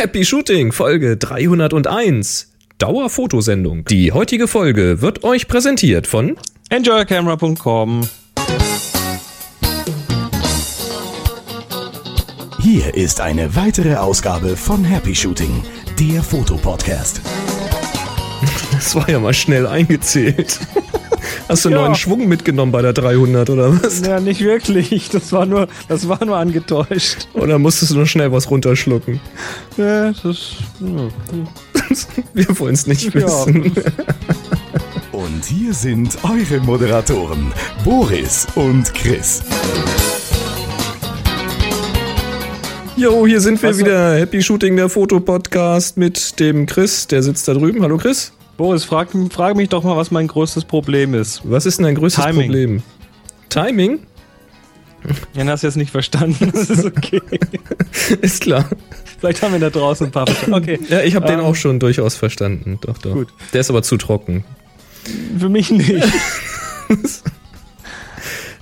Happy Shooting, Folge 301. Dauerfotosendung. Die heutige Folge wird euch präsentiert von Enjoycamera.com. Hier ist eine weitere Ausgabe von Happy Shooting, der Fotopodcast. Das war ja mal schnell eingezählt. Hast du einen Ja. neuen Schwung mitgenommen bei der 300 oder was? Ja, nicht wirklich. Das war nur, das war nur angetäuscht. Oder musstest du noch schnell was runterschlucken? Ja, das ist, hm. Wir wollen es nicht Ja. wissen. Und hier sind eure Moderatoren, Boris und Chris. Jo, hier sind wir Was- wieder. Happy Shooting, der Fotopodcast mit dem Chris. Der sitzt da drüben. Hallo Chris. Boris, frag, frag mich doch mal, was mein größtes Problem ist. Was ist denn dein größtes Timing. Problem? Timing? Jan hast jetzt nicht verstanden. Das ist okay. Ist klar. Vielleicht haben wir da draußen ein paar verstanden. Okay. Ja, ich habe den Ähm, auch schon durchaus verstanden. Doch, doch. Gut. Der ist aber zu trocken. Für mich nicht.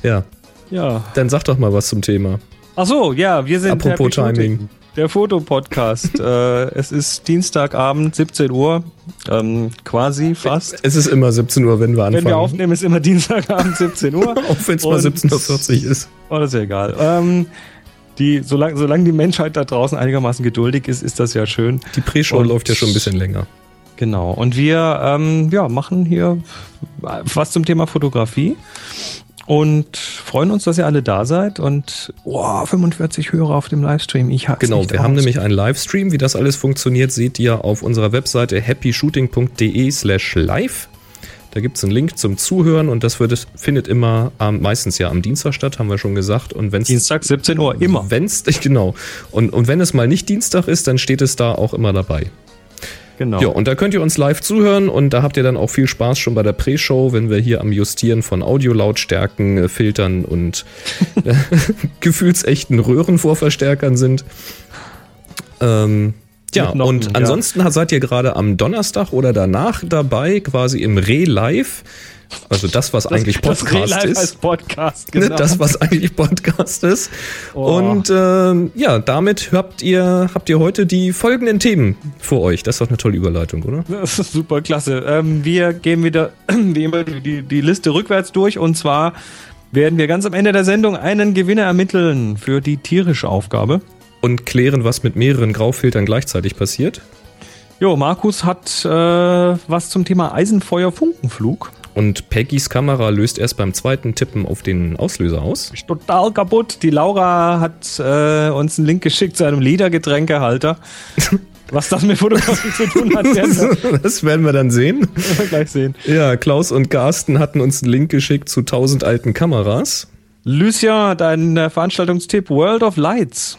Ja, Ja. dann sag doch mal was zum Thema. Ach so, ja, wir sind Apropos Timing. Der Fotopodcast. äh, es ist Dienstagabend, 17 Uhr. Ähm, quasi fast. Es ist immer 17 Uhr, wenn wir anfangen. Wenn wir aufnehmen, ist immer Dienstagabend, 17 Uhr. Auch wenn es mal Und- 17.40 Uhr ist. Oh, das ist ja egal. Ähm, die, solange, solange die Menschheit da draußen einigermaßen geduldig ist, ist das ja schön. Die Pre-Show läuft ja schon ein bisschen länger. Genau. Und wir ähm, ja, machen hier was zum Thema Fotografie und freuen uns, dass ihr alle da seid. Und oh, 45 Hörer auf dem Livestream. Ich hab's Genau, wir haben nämlich einen Livestream. Wie das alles funktioniert, seht ihr auf unserer Webseite happyshooting.de slash live. Da gibt es einen Link zum Zuhören und das wird, findet immer am, meistens ja am Dienstag statt, haben wir schon gesagt. Und wenn es Dienstag 17 Uhr, immer. Wenn's, genau. Und, und wenn es mal nicht Dienstag ist, dann steht es da auch immer dabei. Genau. Ja, und da könnt ihr uns live zuhören und da habt ihr dann auch viel Spaß schon bei der Pre-Show, wenn wir hier am Justieren von Audiolautstärken, äh, Filtern und äh, gefühlsechten Röhrenvorverstärkern sind. Ähm, ja, Noppen, und ja. ansonsten seid ihr gerade am Donnerstag oder danach dabei, quasi im Re-Live. Also das, was eigentlich das Podcast Real Life ist. Podcast, Ne, genau. Das, was eigentlich Podcast ist. Oh. Und ähm, ja, damit habt ihr, habt ihr heute die folgenden Themen vor euch. Das ist doch eine tolle Überleitung, oder? Das ist super klasse. Ähm, wir gehen wieder wie immer die, die Liste rückwärts durch und zwar werden wir ganz am Ende der Sendung einen Gewinner ermitteln für die tierische Aufgabe. Und klären, was mit mehreren Graufiltern gleichzeitig passiert. Jo, Markus hat äh, was zum Thema Eisenfeuer-Funkenflug. Und Peggys Kamera löst erst beim zweiten Tippen auf den Auslöser aus. Ist total kaputt. Die Laura hat äh, uns einen Link geschickt zu einem Ledergetränkehalter. Was das mit Fotografie zu tun hat, werden wir Das werden wir dann sehen. gleich sehen. Ja, Klaus und Carsten hatten uns einen Link geschickt zu 1000 alten Kameras. Lucia hat einen äh, Veranstaltungstipp World of Lights.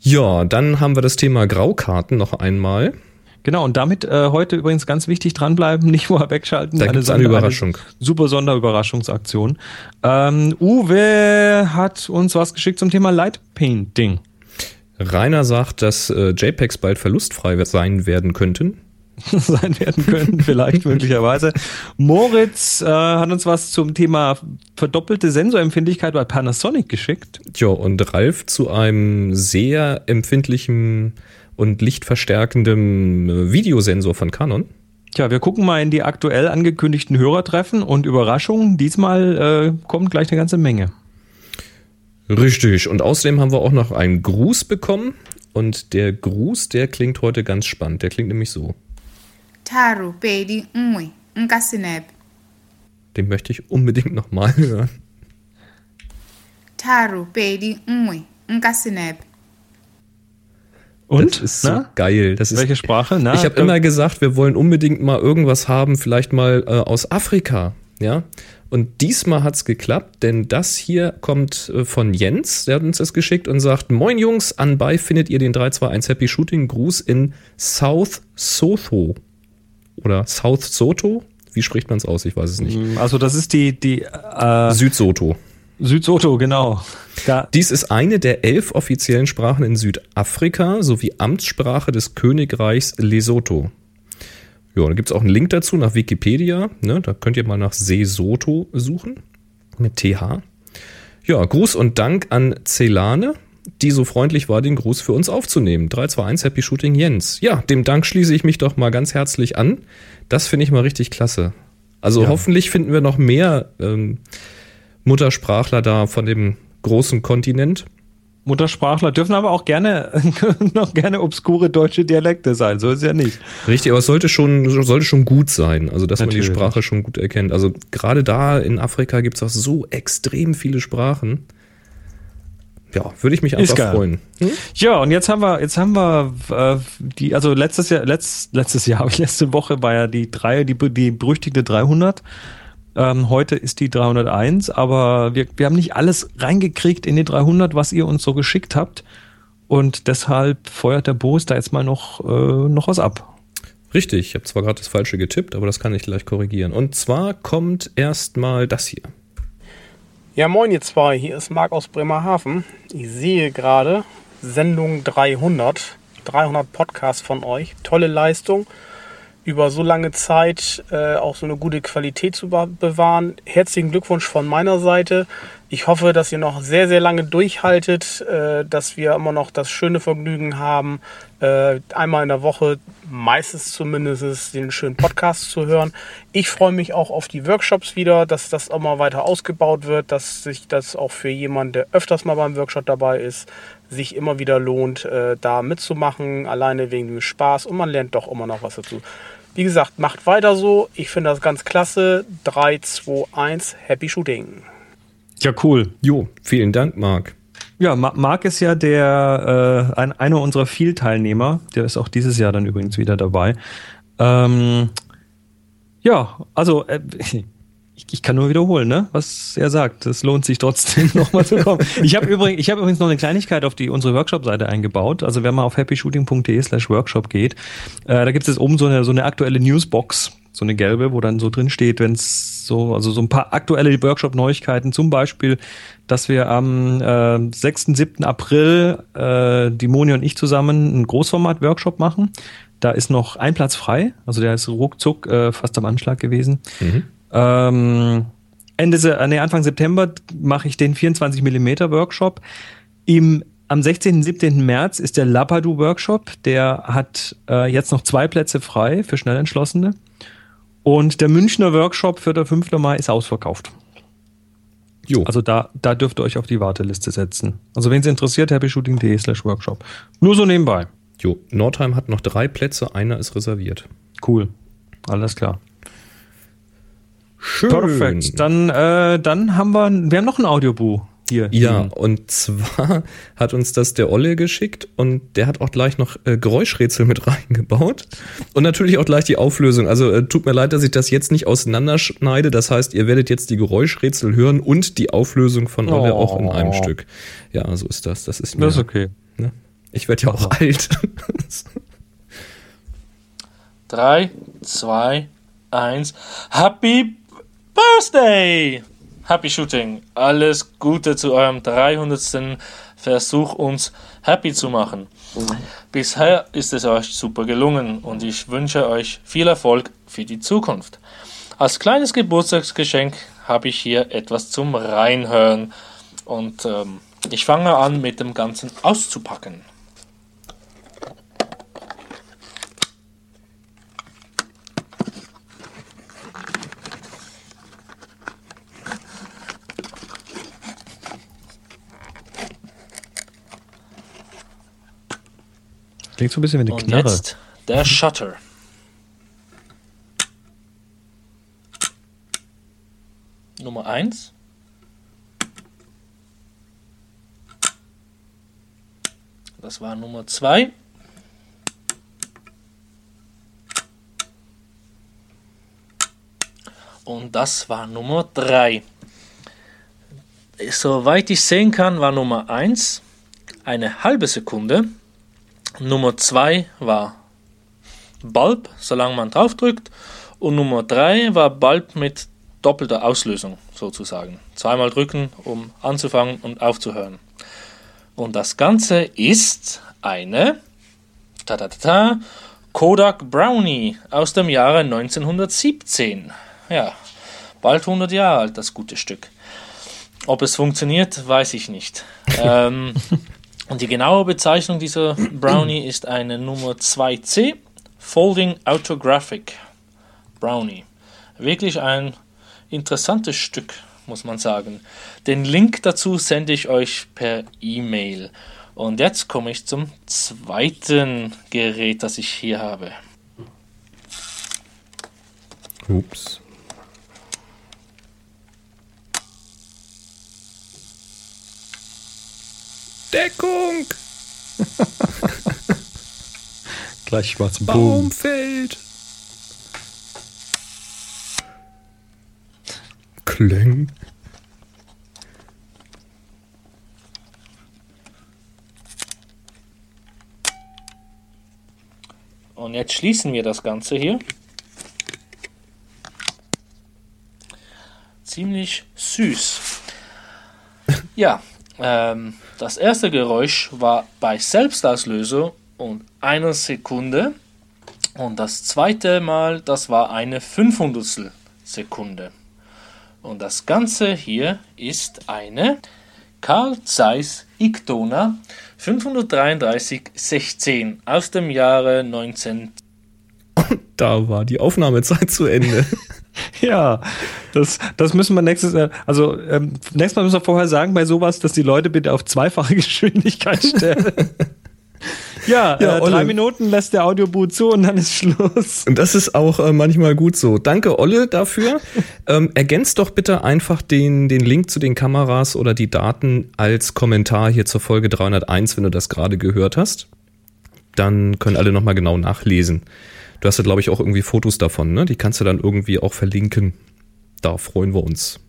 Ja, dann haben wir das Thema Graukarten noch einmal. Genau, und damit äh, heute übrigens ganz wichtig dranbleiben, nicht vorher wegschalten. Da gibt's eine Überraschung. super Sonderüberraschungsaktion. Ähm, Uwe hat uns was geschickt zum Thema Light Painting. Rainer sagt, dass äh, JPEGs bald verlustfrei sein werden könnten. sein werden können, vielleicht möglicherweise. Moritz äh, hat uns was zum Thema verdoppelte Sensorempfindlichkeit bei Panasonic geschickt. Ja, und Ralf zu einem sehr empfindlichen und lichtverstärkenden äh, Videosensor von Canon. Tja, wir gucken mal in die aktuell angekündigten Hörertreffen und Überraschung, diesmal äh, kommt gleich eine ganze Menge. Richtig. Und außerdem haben wir auch noch einen Gruß bekommen. Und der Gruß, der klingt heute ganz spannend. Der klingt nämlich so. Tharu pedi nngwe nka senepe Den möchte ich unbedingt nochmal hören. tharu pedi nngwe nka senepe Und? Das ist so Na? geil. Das ist, Welche Sprache? Na, ich habe immer gesagt, wir wollen unbedingt mal irgendwas haben, vielleicht mal äh, aus Afrika. Ja. Und diesmal hat's geklappt, denn das hier kommt äh, von Jens, der hat uns das geschickt und sagt: Moin Jungs, anbei findet ihr den 321 Happy Shooting Gruß in South Soto. Oder South Soto? Wie spricht man es aus? Ich weiß es nicht. Also das ist die, die äh, Südsoto. Südsoto, genau. Da, Dies ist eine der elf offiziellen Sprachen in Südafrika sowie Amtssprache des Königreichs Lesotho. Ja, da gibt es auch einen Link dazu nach Wikipedia. Ne? Da könnt ihr mal nach Sesotho suchen. Mit TH. Ja, Gruß und Dank an Celane. Die so freundlich war, den Gruß für uns aufzunehmen. 321 Happy Shooting Jens. Ja, dem Dank schließe ich mich doch mal ganz herzlich an. Das finde ich mal richtig klasse. Also Ja. hoffentlich finden wir noch mehr ähm, Muttersprachler da von dem großen Kontinent. Muttersprachler dürfen aber auch gerne noch gerne obskure deutsche Dialekte sein. So ist es ja nicht. Richtig, aber es sollte schon, sollte schon gut sein, also dass man Natürlich. die Sprache schon gut erkennt. Also gerade da in Afrika gibt es auch so extrem viele Sprachen. Ja, würde ich mich einfach freuen. Ja, und jetzt haben wir, jetzt haben wir äh, die, also letztes Jahr, letzt, letztes Jahr, letzte Woche war ja die drei, die, die berüchtigte 300. Ähm, heute ist die 301, aber wir, wir haben nicht alles reingekriegt in die 300, was ihr uns so geschickt habt. Und deshalb feuert der Boos da jetzt mal noch, äh, noch was ab. Richtig, ich habe zwar gerade das Falsche getippt, aber das kann ich gleich korrigieren. Und zwar kommt erstmal das hier. Ja, moin ihr zwei, hier ist Marc aus Bremerhaven. Ich sehe gerade Sendung 300, 300 Podcasts von euch. Tolle Leistung, über so lange Zeit äh, auch so eine gute Qualität zu be- bewahren. Herzlichen Glückwunsch von meiner Seite. Ich hoffe, dass ihr noch sehr, sehr lange durchhaltet, äh, dass wir immer noch das schöne Vergnügen haben, äh, einmal in der Woche, meistens zumindest, den schönen Podcast zu hören. Ich freue mich auch auf die Workshops wieder, dass das immer weiter ausgebaut wird, dass sich das auch für jemanden, der öfters mal beim Workshop dabei ist, sich immer wieder lohnt, äh, da mitzumachen, alleine wegen dem Spaß und man lernt doch immer noch was dazu. Wie gesagt, macht weiter so. Ich finde das ganz klasse. 3, 2, 1, Happy Shooting. Ja, cool. Jo, vielen Dank, Marc. Ja, Ma- Marc ist ja der äh, ein, einer unserer Vielteilnehmer. Der ist auch dieses Jahr dann übrigens wieder dabei. Ähm, ja, also äh, ich, ich kann nur wiederholen, ne, was er sagt. Es lohnt sich trotzdem nochmal zu kommen. Ich habe übrigens, ich habe übrigens noch eine Kleinigkeit auf die unsere Workshop-Seite eingebaut. Also wenn man auf happyshooting.de/workshop geht, äh, da gibt es jetzt oben so eine so eine aktuelle Newsbox. So eine gelbe, wo dann so drin steht, wenn es so, also so ein paar aktuelle Workshop-Neuigkeiten, zum Beispiel, dass wir am äh, 6. 7. April äh, die Moni und ich zusammen einen Großformat-Workshop machen. Da ist noch ein Platz frei, also der ist ruckzuck äh, fast am Anschlag gewesen. Ähm, Ende, äh, nee, Anfang September mache ich den 24 mm Workshop. Im, am 16. und 17. März ist der Lapadu Workshop. Der hat äh, jetzt noch zwei Plätze frei für Schnellentschlossene. Und der Münchner Workshop für der 5. Mai ist ausverkauft. Jo, Also da, da dürft ihr euch auf die Warteliste setzen. Also wen es interessiert, happyshooting.de slash workshop. Nur so nebenbei. jo, Nordheim hat noch drei Plätze, einer ist reserviert. Cool. Alles klar. Schön. Perfekt. Dann, äh, dann haben wir, wir haben noch ein Audiobuch hier. Ja, liegen. und zwar hat uns das der Olle geschickt und der hat auch gleich noch äh, Geräuschrätsel mit reingebaut und natürlich auch gleich die Auflösung. Also äh, tut mir leid, dass ich das jetzt nicht auseinanderschneide. Das heißt, ihr werdet jetzt die Geräuschrätsel hören und die Auflösung von Olle Oh. auch in einem Stück. Ja, so ist das. Das ist mir. Das ist okay. ne? Ich werde ja auch alt. 3, 2, 1. Happy Birthday! Happy Shooting. Alles Gute zu eurem 300. Versuch, uns happy zu machen. Bisher ist es euch super gelungen und ich wünsche euch viel Erfolg für die Zukunft. Als kleines Geburtstagsgeschenk habe ich hier etwas zum Reinhören und ähm, ich fange an mit dem Ganzen auszupacken. Klingt so ein bisschen wie eine Und Knarre. jetzt der Shutter. Nummer 1. Das war Nummer 2. Und das war Nummer 3. Soweit ich sehen kann, war Nummer 1 eine halbe Sekunde. Nummer 2 war Bulb, solange man draufdrückt. Und Nummer 3 war Bulb mit doppelter Auslösung sozusagen. Zweimal drücken, um anzufangen und aufzuhören. Und das Ganze ist eine ta -ta -ta -ta, Kodak Brownie aus dem Jahre 1917. Ja, bald 100 Jahre alt, das gute Stück. Ob es funktioniert, weiß ich nicht. ähm, Und die genaue Bezeichnung dieser Brownie ist eine Nummer 2C Folding Autographic Brownie. Wirklich ein interessantes Stück, muss man sagen. Den Link dazu sende ich euch per E-Mail. Und jetzt komme ich zum zweiten Gerät, das ich hier habe. Ups. Deckung! Gleich schwarz. Baumfeld! Kling. Und jetzt schließen wir das Ganze hier. Ziemlich süß. Ja, ähm, das erste Geräusch war bei Selbstauslöser und einer Sekunde. Und das zweite Mal, das war eine 500 Sekunde. Und das Ganze hier ist eine Carl Zeiss Ictona 533-16 aus dem Jahre 19. Da war die Aufnahmezeit zu Ende. Ja, das, das müssen wir nächstes Mal, also ähm, nächstes Mal müssen wir vorher sagen bei sowas, dass die Leute bitte auf zweifache Geschwindigkeit stellen. ja, Ja, äh, drei Minuten lässt der Audioboot zu und dann ist Schluss. Und das ist auch äh, manchmal gut so. Danke, Olle, dafür. ähm, ergänzt doch bitte einfach den, den Link zu den Kameras oder die Daten als Kommentar hier zur Folge 301, wenn du das gerade gehört hast. Dann können alle nochmal genau nachlesen. Du hast ja, glaube ich, auch irgendwie Fotos davon, ne? Die kannst du dann irgendwie auch verlinken. Da freuen wir uns.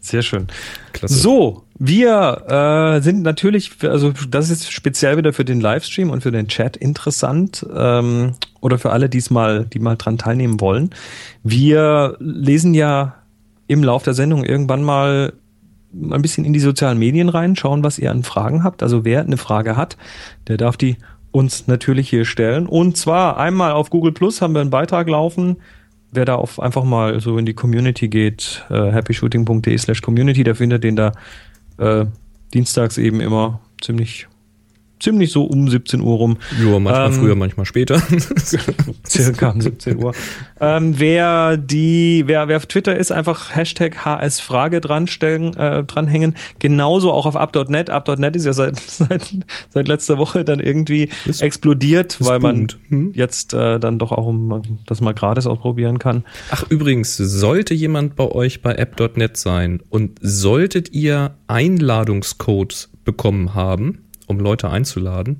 Sehr schön. Klasse. So, wir äh, sind natürlich, also das ist speziell wieder für den Livestream und für den Chat interessant ähm, oder für alle, die mal, die mal dran teilnehmen wollen. Wir lesen ja im Lauf der Sendung irgendwann mal ein bisschen in die sozialen Medien rein, schauen, was ihr an Fragen habt. Also wer eine Frage hat, der darf die uns natürlich hier stellen. Und zwar einmal auf Google Plus haben wir einen Beitrag laufen. Wer da auf einfach mal so in die Community geht, äh, happyshooting.de slash community, der findet den da äh, dienstags eben immer ziemlich ziemlich so um 17 Uhr rum. Ja, manchmal Ähm, früher, manchmal später. Circa um 17 Uhr. Ähm, wer die, wer, wer auf Twitter ist, einfach Hashtag HS-Frage dranstellen, äh, dranhängen. Genauso auch auf up.net. Up.net ist ja seit, seit, seit letzter Woche dann irgendwie Es- explodiert, weil man. Hm. jetzt äh, dann doch auch um, das mal gratis ausprobieren kann. Ach, übrigens, sollte jemand bei euch bei app.net sein und solltet ihr Einladungscodes bekommen haben, um Leute einzuladen,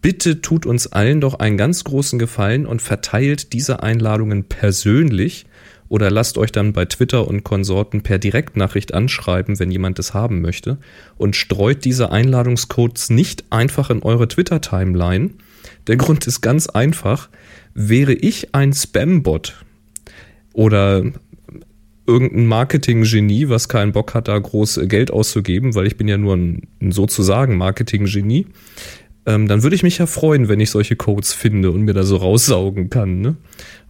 bitte tut uns allen doch einen ganz großen Gefallen und verteilt diese Einladungen persönlich oder lasst euch dann bei Twitter und Konsorten per Direktnachricht anschreiben, wenn jemand es haben möchte und streut diese Einladungscodes nicht einfach in eure Twitter-Timeline. Der Grund ist ganz einfach. Wäre ich ein Spam-Bot, oder irgendein Marketing-Genie, was keinen Bock hat, da groß Geld auszugeben, weil ich bin ja nur ein, ein sozusagen Marketing-Genie, ähm, dann würde ich mich ja freuen, wenn ich solche Codes finde und mir da so raussaugen kann. Ne?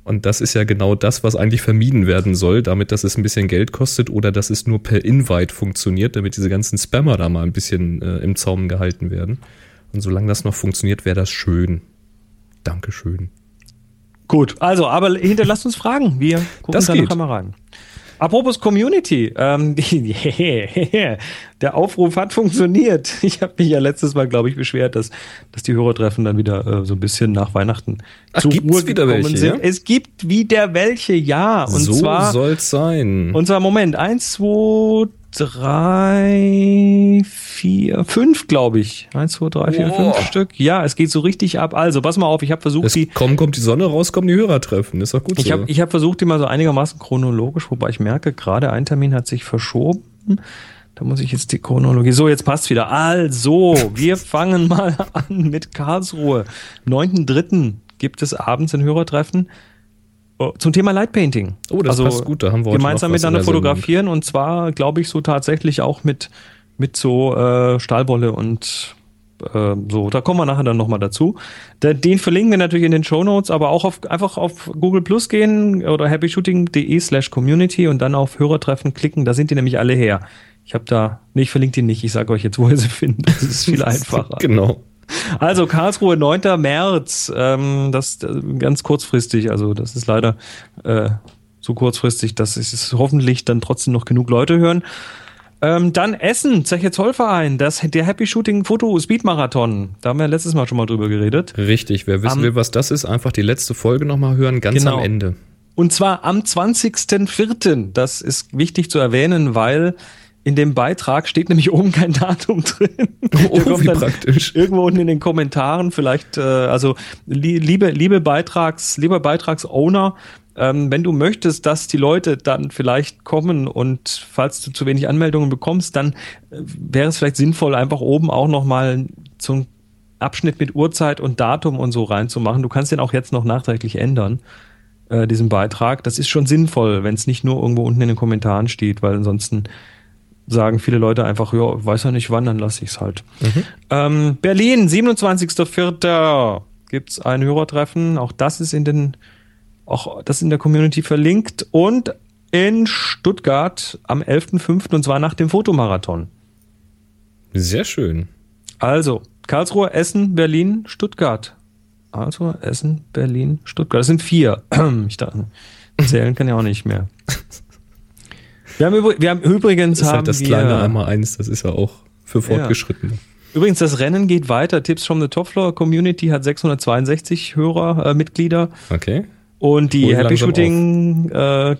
Und das ist ja genau das, was eigentlich vermieden werden soll, damit, dass es ein bisschen Geld kostet oder dass es nur per Invite funktioniert, damit diese ganzen Spammer da mal ein bisschen äh, im Zaum gehalten werden. Und solange das noch funktioniert, wäre das schön. Dankeschön. Gut, also, aber hinterlasst uns Fragen. Wir gucken Das da geht. nachher mal rein. Apropos Community, ähm, die, der Aufruf hat funktioniert. Ich habe mich ja letztes Mal, glaube ich, beschwert, dass, dass die Hörertreffen dann wieder äh, so ein bisschen nach Weihnachten Ach, gibt's wieder welche, ja? Es gibt wieder welche, ja. Und so zwar, soll's sein. und zwar, Moment, eins, zwei, drei, vier, fünf, glaube ich. Eins, zwei, drei, vier, Boah. fünf Stück. Ja, es geht so richtig ab. Also, pass mal auf, ich habe versucht, Es die, kommen, kommt die Sonne raus, kommen die Hörer treffen. Ist doch gut ich so. habe ich hab versucht, die mal so einigermaßen chronologisch, wobei ich merke, gerade ein Termin hat sich verschoben. Da muss ich jetzt die Chronologie. So, jetzt passt wieder. Also, wir fangen mal an mit Karlsruhe. 9.3. gibt es abends ein Hörertreffen oh, zum Thema Lightpainting. Oh, das passt gut, da haben wir gemeinsam miteinander fotografieren und zwar, glaube ich, so tatsächlich auch mit, mit so äh, Stahlwolle und Äh, so, da kommen wir nachher dann nochmal dazu. Den, den verlinken wir natürlich in den Show Notes, aber auch auf, einfach auf Google Plus gehen oder happyshooting.de slash community und dann auf Hörertreffen klicken. Da sind die nämlich alle her. Ich habe da, nee, ich verlinke die nicht. Ich sage euch jetzt, wo ihr sie finden. Das ist viel einfacher. genau. Also Karlsruhe, 9. März. Ähm, das äh, ganz kurzfristig. Also das ist leider äh, so kurzfristig, dass es hoffentlich dann trotzdem noch genug Leute hören. Ähm, dann Essen, Zeche Zollverein, das, der Happy Shooting Foto Speed Marathon. Da haben wir letztes Mal schon mal drüber geredet. Richtig, wer wissen Am- will, was das ist, einfach die letzte Folge nochmal hören, ganz Genau. am Ende. Und zwar am 20.04. Das ist wichtig zu erwähnen, weil in dem Beitrag steht nämlich oben kein Datum drin. Oh, wie praktisch. Irgendwo unten in den Kommentaren vielleicht, äh, also li liebe, liebe Beitrags, lieber Beitragsowner, ähm, wenn du möchtest, dass die Leute dann vielleicht kommen und falls du zu wenig Anmeldungen bekommst, dann äh, wäre es vielleicht sinnvoll, einfach oben auch nochmal so einen Abschnitt mit Uhrzeit und Datum und so reinzumachen. Du kannst den auch jetzt noch nachträglich ändern, äh, diesen Beitrag. Das ist schon sinnvoll, wenn es nicht nur irgendwo unten in den Kommentaren steht, weil ansonsten sagen viele Leute einfach, ja, weiß ja nicht wann, dann lasse ich es halt. Ähm, Berlin, 27.04. gibt's ein Hörertreffen. Auch das ist in den, auch das in der Community verlinkt. Und in Stuttgart am 11.05. und zwar nach dem Fotomarathon. Sehr schön. Also, Karlsruhe, Essen, Berlin, Stuttgart. Also, Essen, Berlin, Stuttgart. Das sind vier. Ich dachte, zählen kann ja auch nicht mehr. Wir haben, übr- wir haben übrigens Das ist halt das kleine einmal eins, das ist ja auch für Fortgeschrittene. Übrigens, das Rennen geht weiter. Tipps from the Top Floor Community hat 662 Hörer, äh, Mitglieder. Okay. Und die Hol Happy Shooting äh,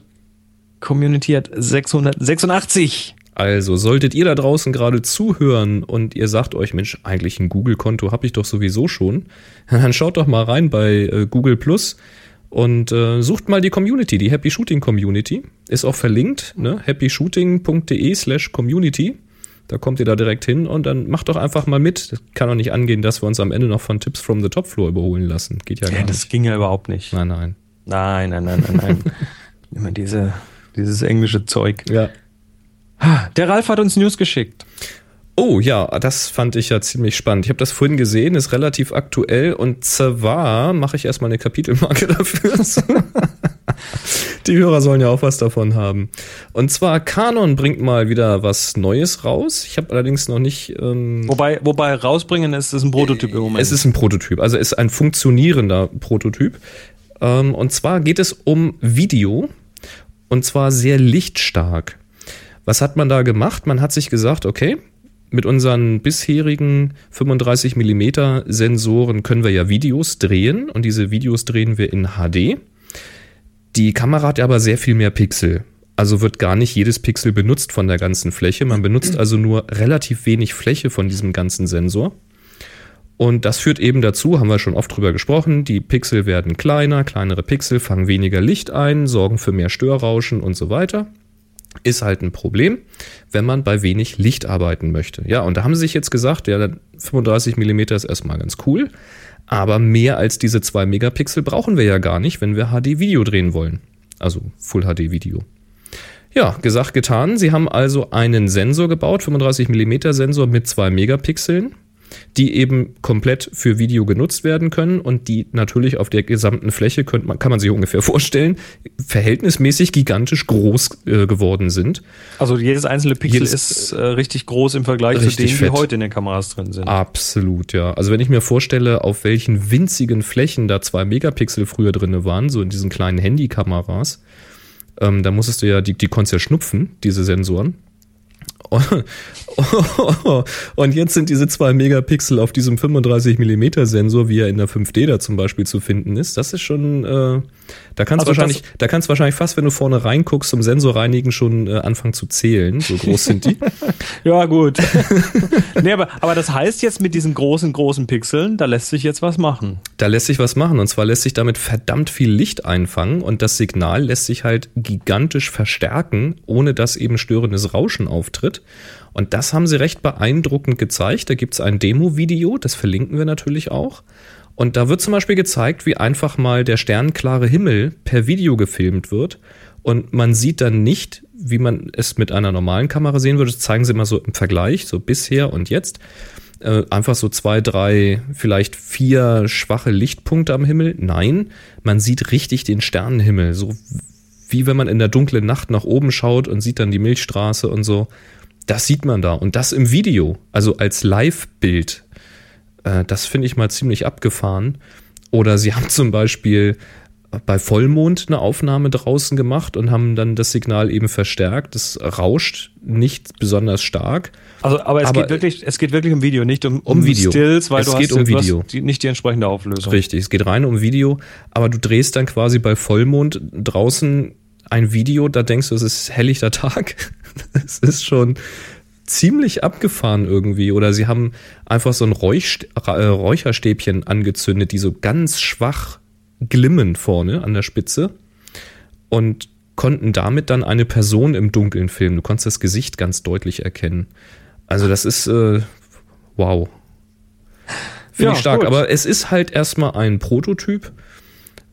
Community hat 686. Also, solltet ihr da draußen gerade zuhören und ihr sagt euch, Mensch, eigentlich ein Google-Konto habe ich doch sowieso schon, dann schaut doch mal rein bei äh, Google Plus und äh, sucht mal die Community, die Happy Shooting Community. Ist auch verlinkt, ne? happyshooting.de slash community. Da kommt ihr da direkt hin und dann macht doch einfach mal mit. Das kann doch nicht angehen, dass wir uns am Ende noch von Tipps from the Top Floor überholen lassen. Geht ja gar Ja, das nicht. ging ja überhaupt nicht. Nein, nein. Nein, nein, nein, nein, nein. Immer diese, dieses englische Zeug. Ja. Der Ralf hat uns News geschickt. Oh ja, das fand ich ja ziemlich spannend. Ich habe das vorhin gesehen, ist relativ aktuell und zwar mache ich erstmal eine Kapitelmarke dafür. Die Hörer sollen ja auch was davon haben. Und zwar Canon bringt mal wieder was Neues raus. Ich habe allerdings noch nicht. Ähm, Wobei, wobei rausbringen ist, ist ein Prototyp im Moment. es ist ein Prototyp, also es ist ein funktionierender Prototyp. Ähm, und zwar geht es um Video und zwar sehr lichtstark. Was hat man da gemacht? Man hat sich gesagt, okay, mit unseren bisherigen 35 mm Sensoren können wir ja Videos drehen und diese Videos drehen wir in HD. Die Kamera hat aber sehr viel mehr Pixel. Also wird gar nicht jedes Pixel benutzt von der ganzen Fläche. Man benutzt also nur relativ wenig Fläche von diesem ganzen Sensor. Und das führt eben dazu, haben wir schon oft drüber gesprochen, die Pixel werden kleiner, kleinere Pixel fangen weniger Licht ein, sorgen für mehr Störrauschen und so weiter. Ist halt ein Problem, wenn man bei wenig Licht arbeiten möchte. Ja, und da haben sie sich jetzt gesagt, ja, 35 mm ist erstmal ganz cool, aber mehr als diese 2 Megapixel brauchen wir ja gar nicht, wenn wir HD-Video drehen wollen. Also Full HD-Video. Ja, gesagt, getan. Sie haben also einen Sensor gebaut, 35 mm Sensor mit 2 Megapixeln, die eben komplett für Video genutzt werden können und die natürlich auf der gesamten Fläche, könnte man, kann man sich ungefähr vorstellen, verhältnismäßig gigantisch groß äh, geworden sind. also jedes einzelne Pixel Jedes- ist äh, richtig groß im Vergleich zu denen, fett. die heute in den Kameras drin sind. Absolut, ja. Also wenn ich mir vorstelle, auf welchen winzigen Flächen da 2 Megapixel früher drin waren, so in diesen kleinen Handykameras, ähm, da musstest du ja, die, die konntest ja schnupfen, diese Sensoren. Und jetzt sind diese 2 Megapixel auf diesem 35 Millimeter Sensor, wie er in der 5D da zum Beispiel zu finden ist. Das ist schon, äh, da kannst Also wahrscheinlich, da kannst wahrscheinlich fast, wenn du vorne reinguckst zum Sensor reinigen, schon äh, anfangen zu zählen. So groß sind die. Ja, gut. nee, aber, aber das heißt jetzt mit diesen großen, großen Pixeln, da lässt sich jetzt was machen. Da lässt sich was machen. Und zwar lässt sich damit verdammt viel Licht einfangen und das Signal lässt sich halt gigantisch verstärken, ohne dass eben störendes Rauschen auftritt. Und das haben sie recht beeindruckend gezeigt. Da gibt es ein Demo-Video, das verlinken wir natürlich auch. Und da wird zum Beispiel gezeigt, wie einfach mal der sternklare Himmel per Video gefilmt wird. Und man sieht dann nicht, wie man es mit einer normalen Kamera sehen würde. Das zeigen sie immer so im Vergleich, so bisher und jetzt. äh, einfach so zwei, drei, vielleicht vier schwache Lichtpunkte am Himmel. Nein, man sieht richtig den Sternenhimmel, so wie wenn man in der dunklen Nacht nach oben schaut und sieht dann die Milchstraße und so. Das sieht man da und das im Video, also als Live-Bild. Äh, das finde ich mal ziemlich abgefahren. Oder sie haben zum Beispiel bei Vollmond eine Aufnahme draußen gemacht und haben dann das Signal eben verstärkt. Das rauscht nicht besonders stark. Also, aber es aber geht wirklich, es geht wirklich um Video, nicht um, um, um Video. Stills, weil es du geht hast, um Video. Du hast nicht die entsprechende Auflösung. Richtig, es geht rein um Video, aber du drehst dann quasi bei Vollmond draußen ein Video, da denkst du, es ist helllichter Tag. Es ist schon ziemlich abgefahren irgendwie. Oder sie haben einfach so ein Räuch, äh, Räucherstäbchen angezündet, die so ganz schwach glimmen vorne an der Spitze und konnten damit dann eine Person im Dunkeln filmen. Du konntest das Gesicht ganz deutlich erkennen. Also das ist äh, wow. Finde ja, ich stark. Gut. Aber es ist halt erstmal ein Prototyp.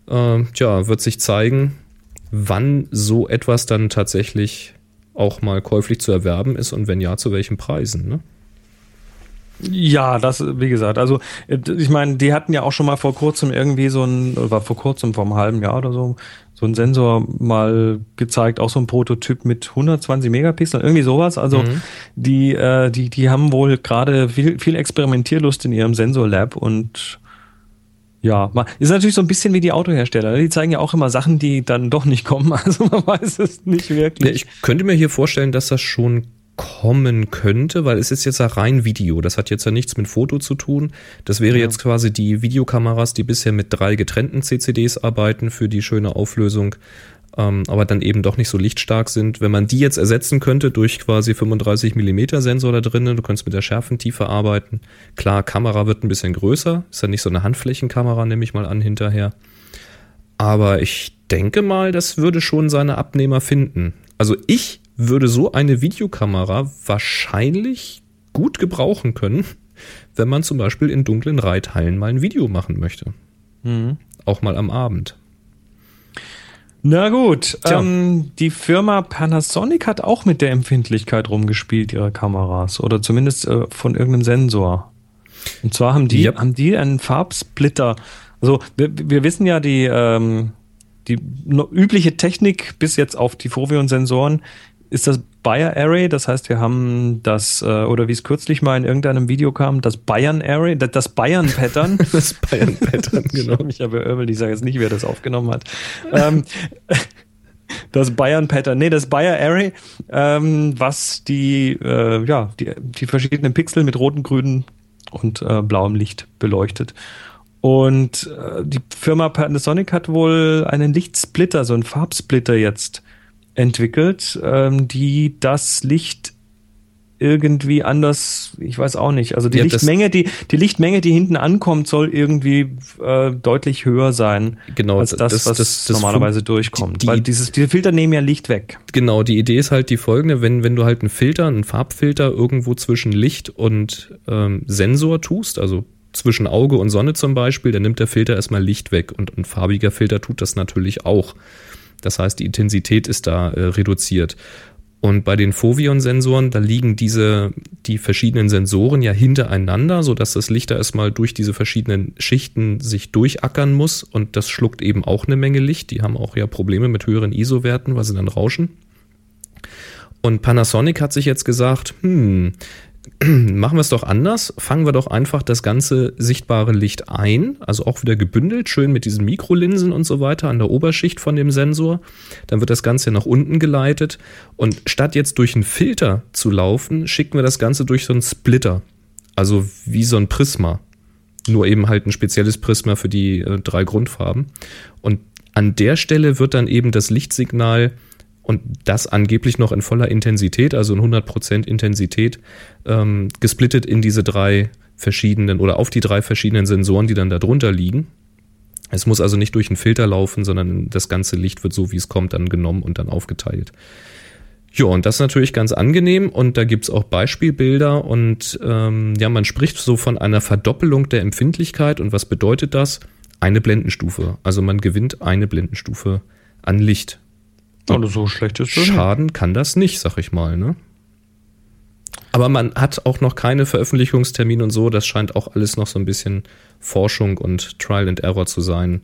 Äh, tja, wird sich zeigen, wann so etwas dann tatsächlich auch mal käuflich zu erwerben ist und wenn ja, zu welchen Preisen. Ne? Ja, das, wie gesagt, also ich meine, die hatten ja auch schon mal vor kurzem irgendwie so ein, oder vor kurzem, vor einem halben Jahr oder so, so ein Sensor mal gezeigt, auch so ein Prototyp mit 120 Megapixeln, irgendwie sowas. Also mhm. die, äh, die, die haben wohl gerade viel, viel Experimentierlust in ihrem Sensor-Lab und ja, ist natürlich so ein bisschen wie die Autohersteller. Ne? Die zeigen ja auch immer Sachen, die dann doch nicht kommen. Also man weiß es nicht wirklich. Ja, ich könnte mir hier vorstellen, dass das schon kommen könnte, weil es ist jetzt ja rein Video. Das hat jetzt ja nichts mit Foto zu tun. Das wäre ja. jetzt quasi die Videokameras, die bisher mit drei getrennten CCDs arbeiten für die schöne Auflösung, ähm, aber dann eben doch nicht so lichtstark sind. Wenn man die jetzt ersetzen könnte durch quasi 35 Millimeter Sensor da drinnen, du könntest mit der Schärfentiefe arbeiten. Klar, Kamera wird ein bisschen größer. Ist ja nicht so eine Handflächenkamera, nehme ich mal an, hinterher. Aber ich denke mal, das würde schon seine Abnehmer finden. Also ich würde so eine Videokamera wahrscheinlich gut gebrauchen können, wenn man zum Beispiel in dunklen Reithallen mal ein Video machen möchte. Mhm. Auch mal am Abend. Na gut, ähm, die Firma Panasonic hat auch mit der Empfindlichkeit rumgespielt ihrer Kameras oder zumindest äh, von irgendeinem Sensor. Und zwar haben die, yep. haben die einen Farbsplitter. Also wir, wir wissen ja, die, ähm, die übliche Technik bis jetzt auf die Foveon-Sensoren ist das Bayer Array, das heißt, wir haben das, äh, oder wie es kürzlich mal in irgendeinem Video kam, das Bayern Array, das Bayern Pattern. das Bayern Pattern, genau. Ich habe Irwel, ich sage jetzt nicht, wer das aufgenommen hat. ähm, das Bayern Pattern, nee, das Bayer Array, ähm, was die, äh, ja, die, die verschiedenen Pixel mit roten, grünen und äh, blauem Licht beleuchtet. Und äh, die Firma Panasonic hat wohl einen Lichtsplitter, so einen Farbsplitter jetzt entwickelt, ähm, die das Licht irgendwie anders, ich weiß auch nicht. Also die ja, Lichtmenge, die die Lichtmenge, die hinten ankommt, soll irgendwie äh, deutlich höher sein genau, als das, das was das, normalerweise durchkommt. Die, Weil dieses diese Filter nehmen ja Licht weg. Genau, die Idee ist halt die folgende: Wenn wenn du halt einen Filter, einen Farbfilter irgendwo zwischen Licht und ähm, Sensor tust, also zwischen Auge und Sonne zum Beispiel, dann nimmt der Filter erstmal Licht weg und ein farbiger Filter tut das natürlich auch. Das heißt, die Intensität ist da äh, reduziert. Und bei den Foveon-Sensoren, da liegen diese, die verschiedenen Sensoren ja hintereinander, sodass das Licht da erstmal durch diese verschiedenen Schichten sich durchackern muss. Und das schluckt eben auch eine Menge Licht. Die haben auch ja Probleme mit höheren ISO-Werten, weil sie dann rauschen. Und Panasonic hat sich jetzt gesagt, hm, machen wir es doch anders. Fangen wir doch einfach das ganze sichtbare Licht ein, also auch wieder gebündelt, schön mit diesen Mikrolinsen und so weiter an der Oberschicht von dem Sensor. Dann wird das Ganze nach unten geleitet und statt jetzt durch einen Filter zu laufen, schicken wir das Ganze durch so einen Splitter, also wie so ein Prisma. Nur eben halt ein spezielles Prisma für die äh, drei Grundfarben. Und an der Stelle wird dann eben das Lichtsignal und das angeblich noch in voller Intensität, also in 100% Intensität, ähm, gesplittet in diese drei verschiedenen oder auf die drei verschiedenen Sensoren, die dann da drunter liegen. Es muss also nicht durch einen Filter laufen, sondern das ganze Licht wird so, wie es kommt, dann genommen und dann aufgeteilt. Ja, und das ist natürlich ganz angenehm und da gibt's auch Beispielbilder und ähm, ja, man spricht so von einer Verdoppelung der Empfindlichkeit und was bedeutet das? Eine Blendenstufe. Also man gewinnt eine Blendenstufe an Licht. Und so schlecht ist das Schaden kann das nicht, sag ich mal, ne? Aber man hat auch noch keine Veröffentlichungstermine und so. Das scheint auch alles noch so ein bisschen Forschung und Trial and Error zu sein.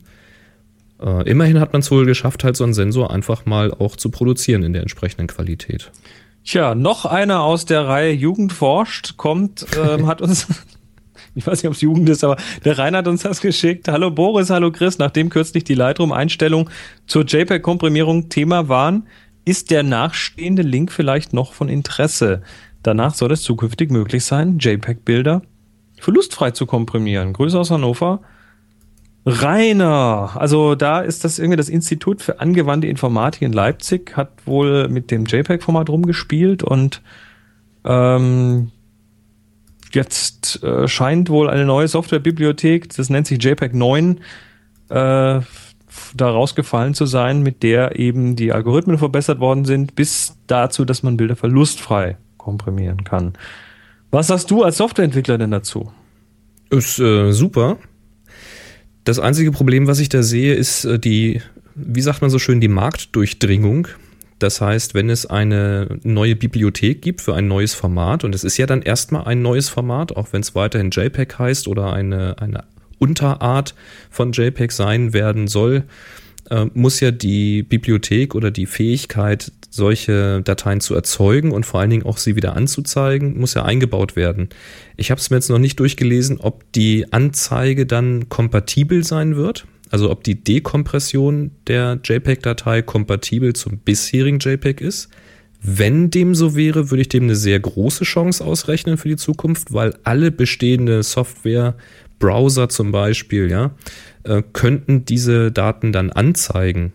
Äh, immerhin hat man es wohl geschafft, halt so einen Sensor einfach mal auch zu produzieren in der entsprechenden Qualität. Tja, noch einer aus der Reihe Jugend forscht kommt, ähm, hat uns, ich weiß nicht, ob es Jugend ist, aber der Rainer hat uns das geschickt. Hallo Boris, hallo Chris, nachdem kürzlich die Lightroom-Einstellung zur JPEG-Komprimierung Thema waren, ist der nachstehende Link vielleicht noch von Interesse. Danach soll es zukünftig möglich sein, JPEG-Bilder verlustfrei zu komprimieren. Grüße aus Hannover. Rainer, also da ist das irgendwie das Institut für angewandte Informatik in Leipzig, hat wohl mit dem JPEG-Format rumgespielt und ähm, jetzt äh, scheint wohl eine neue Softwarebibliothek, das nennt sich JPEG 9, äh, da rausgefallen zu sein, mit der eben die Algorithmen verbessert worden sind, bis dazu, dass man Bilder verlustfrei komprimieren kann. Was sagst du als Softwareentwickler denn dazu? Ist äh, super. Das einzige Problem, was ich da sehe, ist äh, die, wie sagt man so schön, die Marktdurchdringung. Das heißt, wenn es eine neue Bibliothek gibt für ein neues Format, und es ist ja dann erstmal ein neues Format, auch wenn es weiterhin JPEG heißt oder eine, eine Unterart von JPEG sein werden soll, äh, muss ja die Bibliothek oder die Fähigkeit, solche Dateien zu erzeugen und vor allen Dingen auch sie wieder anzuzeigen, muss ja eingebaut werden. Ich habe es mir jetzt noch nicht durchgelesen, ob die Anzeige dann kompatibel sein wird. Also ob die Dekompression der JPEG-Datei kompatibel zum bisherigen JPEG ist. Wenn dem so wäre, würde ich dem eine sehr große Chance ausrechnen für die Zukunft, weil alle bestehende Software, Browser zum Beispiel, ja, äh, könnten diese Daten dann anzeigen.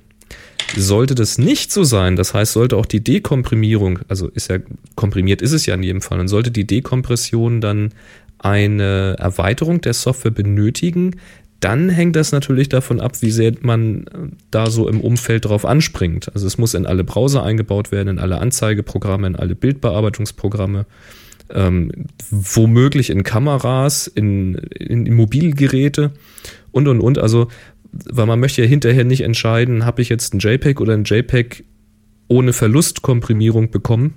Sollte das nicht so sein, das heißt, sollte auch die Dekomprimierung, also ist ja komprimiert ist es ja in jedem Fall, und sollte die Dekompression dann eine Erweiterung der Software benötigen, dann hängt das natürlich davon ab, wie sehr man da so im Umfeld drauf anspringt. Also es muss in alle Browser eingebaut werden, in alle Anzeigeprogramme, in alle Bildbearbeitungsprogramme, ähm, womöglich in Kameras, in, in Mobilgeräte und und und. Also weil man möchte ja hinterher nicht entscheiden, habe ich jetzt ein JPEG oder ein JPEG ohne Verlustkomprimierung bekommen.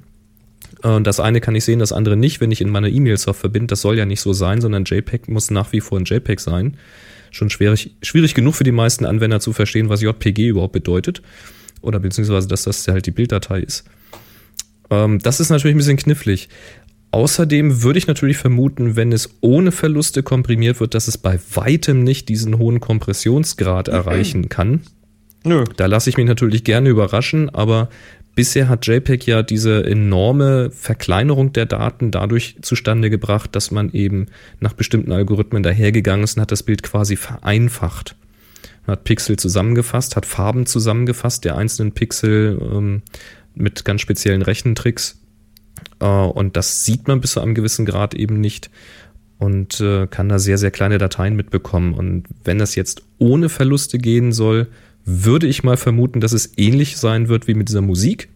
Äh, das eine kann ich sehen, das andere nicht, wenn ich in meiner E-Mail-Software verbinde. Das soll ja nicht so sein, sondern JPEG muss nach wie vor ein JPEG sein. Schon schwierig, schwierig genug für die meisten Anwender zu verstehen, was JPG überhaupt bedeutet. Oder beziehungsweise, dass das halt die Bilddatei ist. Ähm, das ist natürlich ein bisschen knifflig. Außerdem würde ich natürlich vermuten, wenn es ohne Verluste komprimiert wird, dass es bei weitem nicht diesen hohen Kompressionsgrad erreichen kann. Nö. Da lasse ich mich natürlich gerne überraschen, aber bisher hat JPEG ja diese enorme Verkleinerung der Daten dadurch zustande gebracht, dass man eben nach bestimmten Algorithmen dahergegangen ist und hat das Bild quasi vereinfacht. Man hat Pixel zusammengefasst, hat Farben zusammengefasst der einzelnen Pixel ähm, mit ganz speziellen Rechentricks äh, und das sieht man bis zu einem gewissen Grad eben nicht und äh, kann da sehr, sehr kleine Dateien mitbekommen. Und wenn das jetzt ohne Verluste gehen soll, würde ich mal vermuten, dass es ähnlich sein wird wie mit dieser Musik.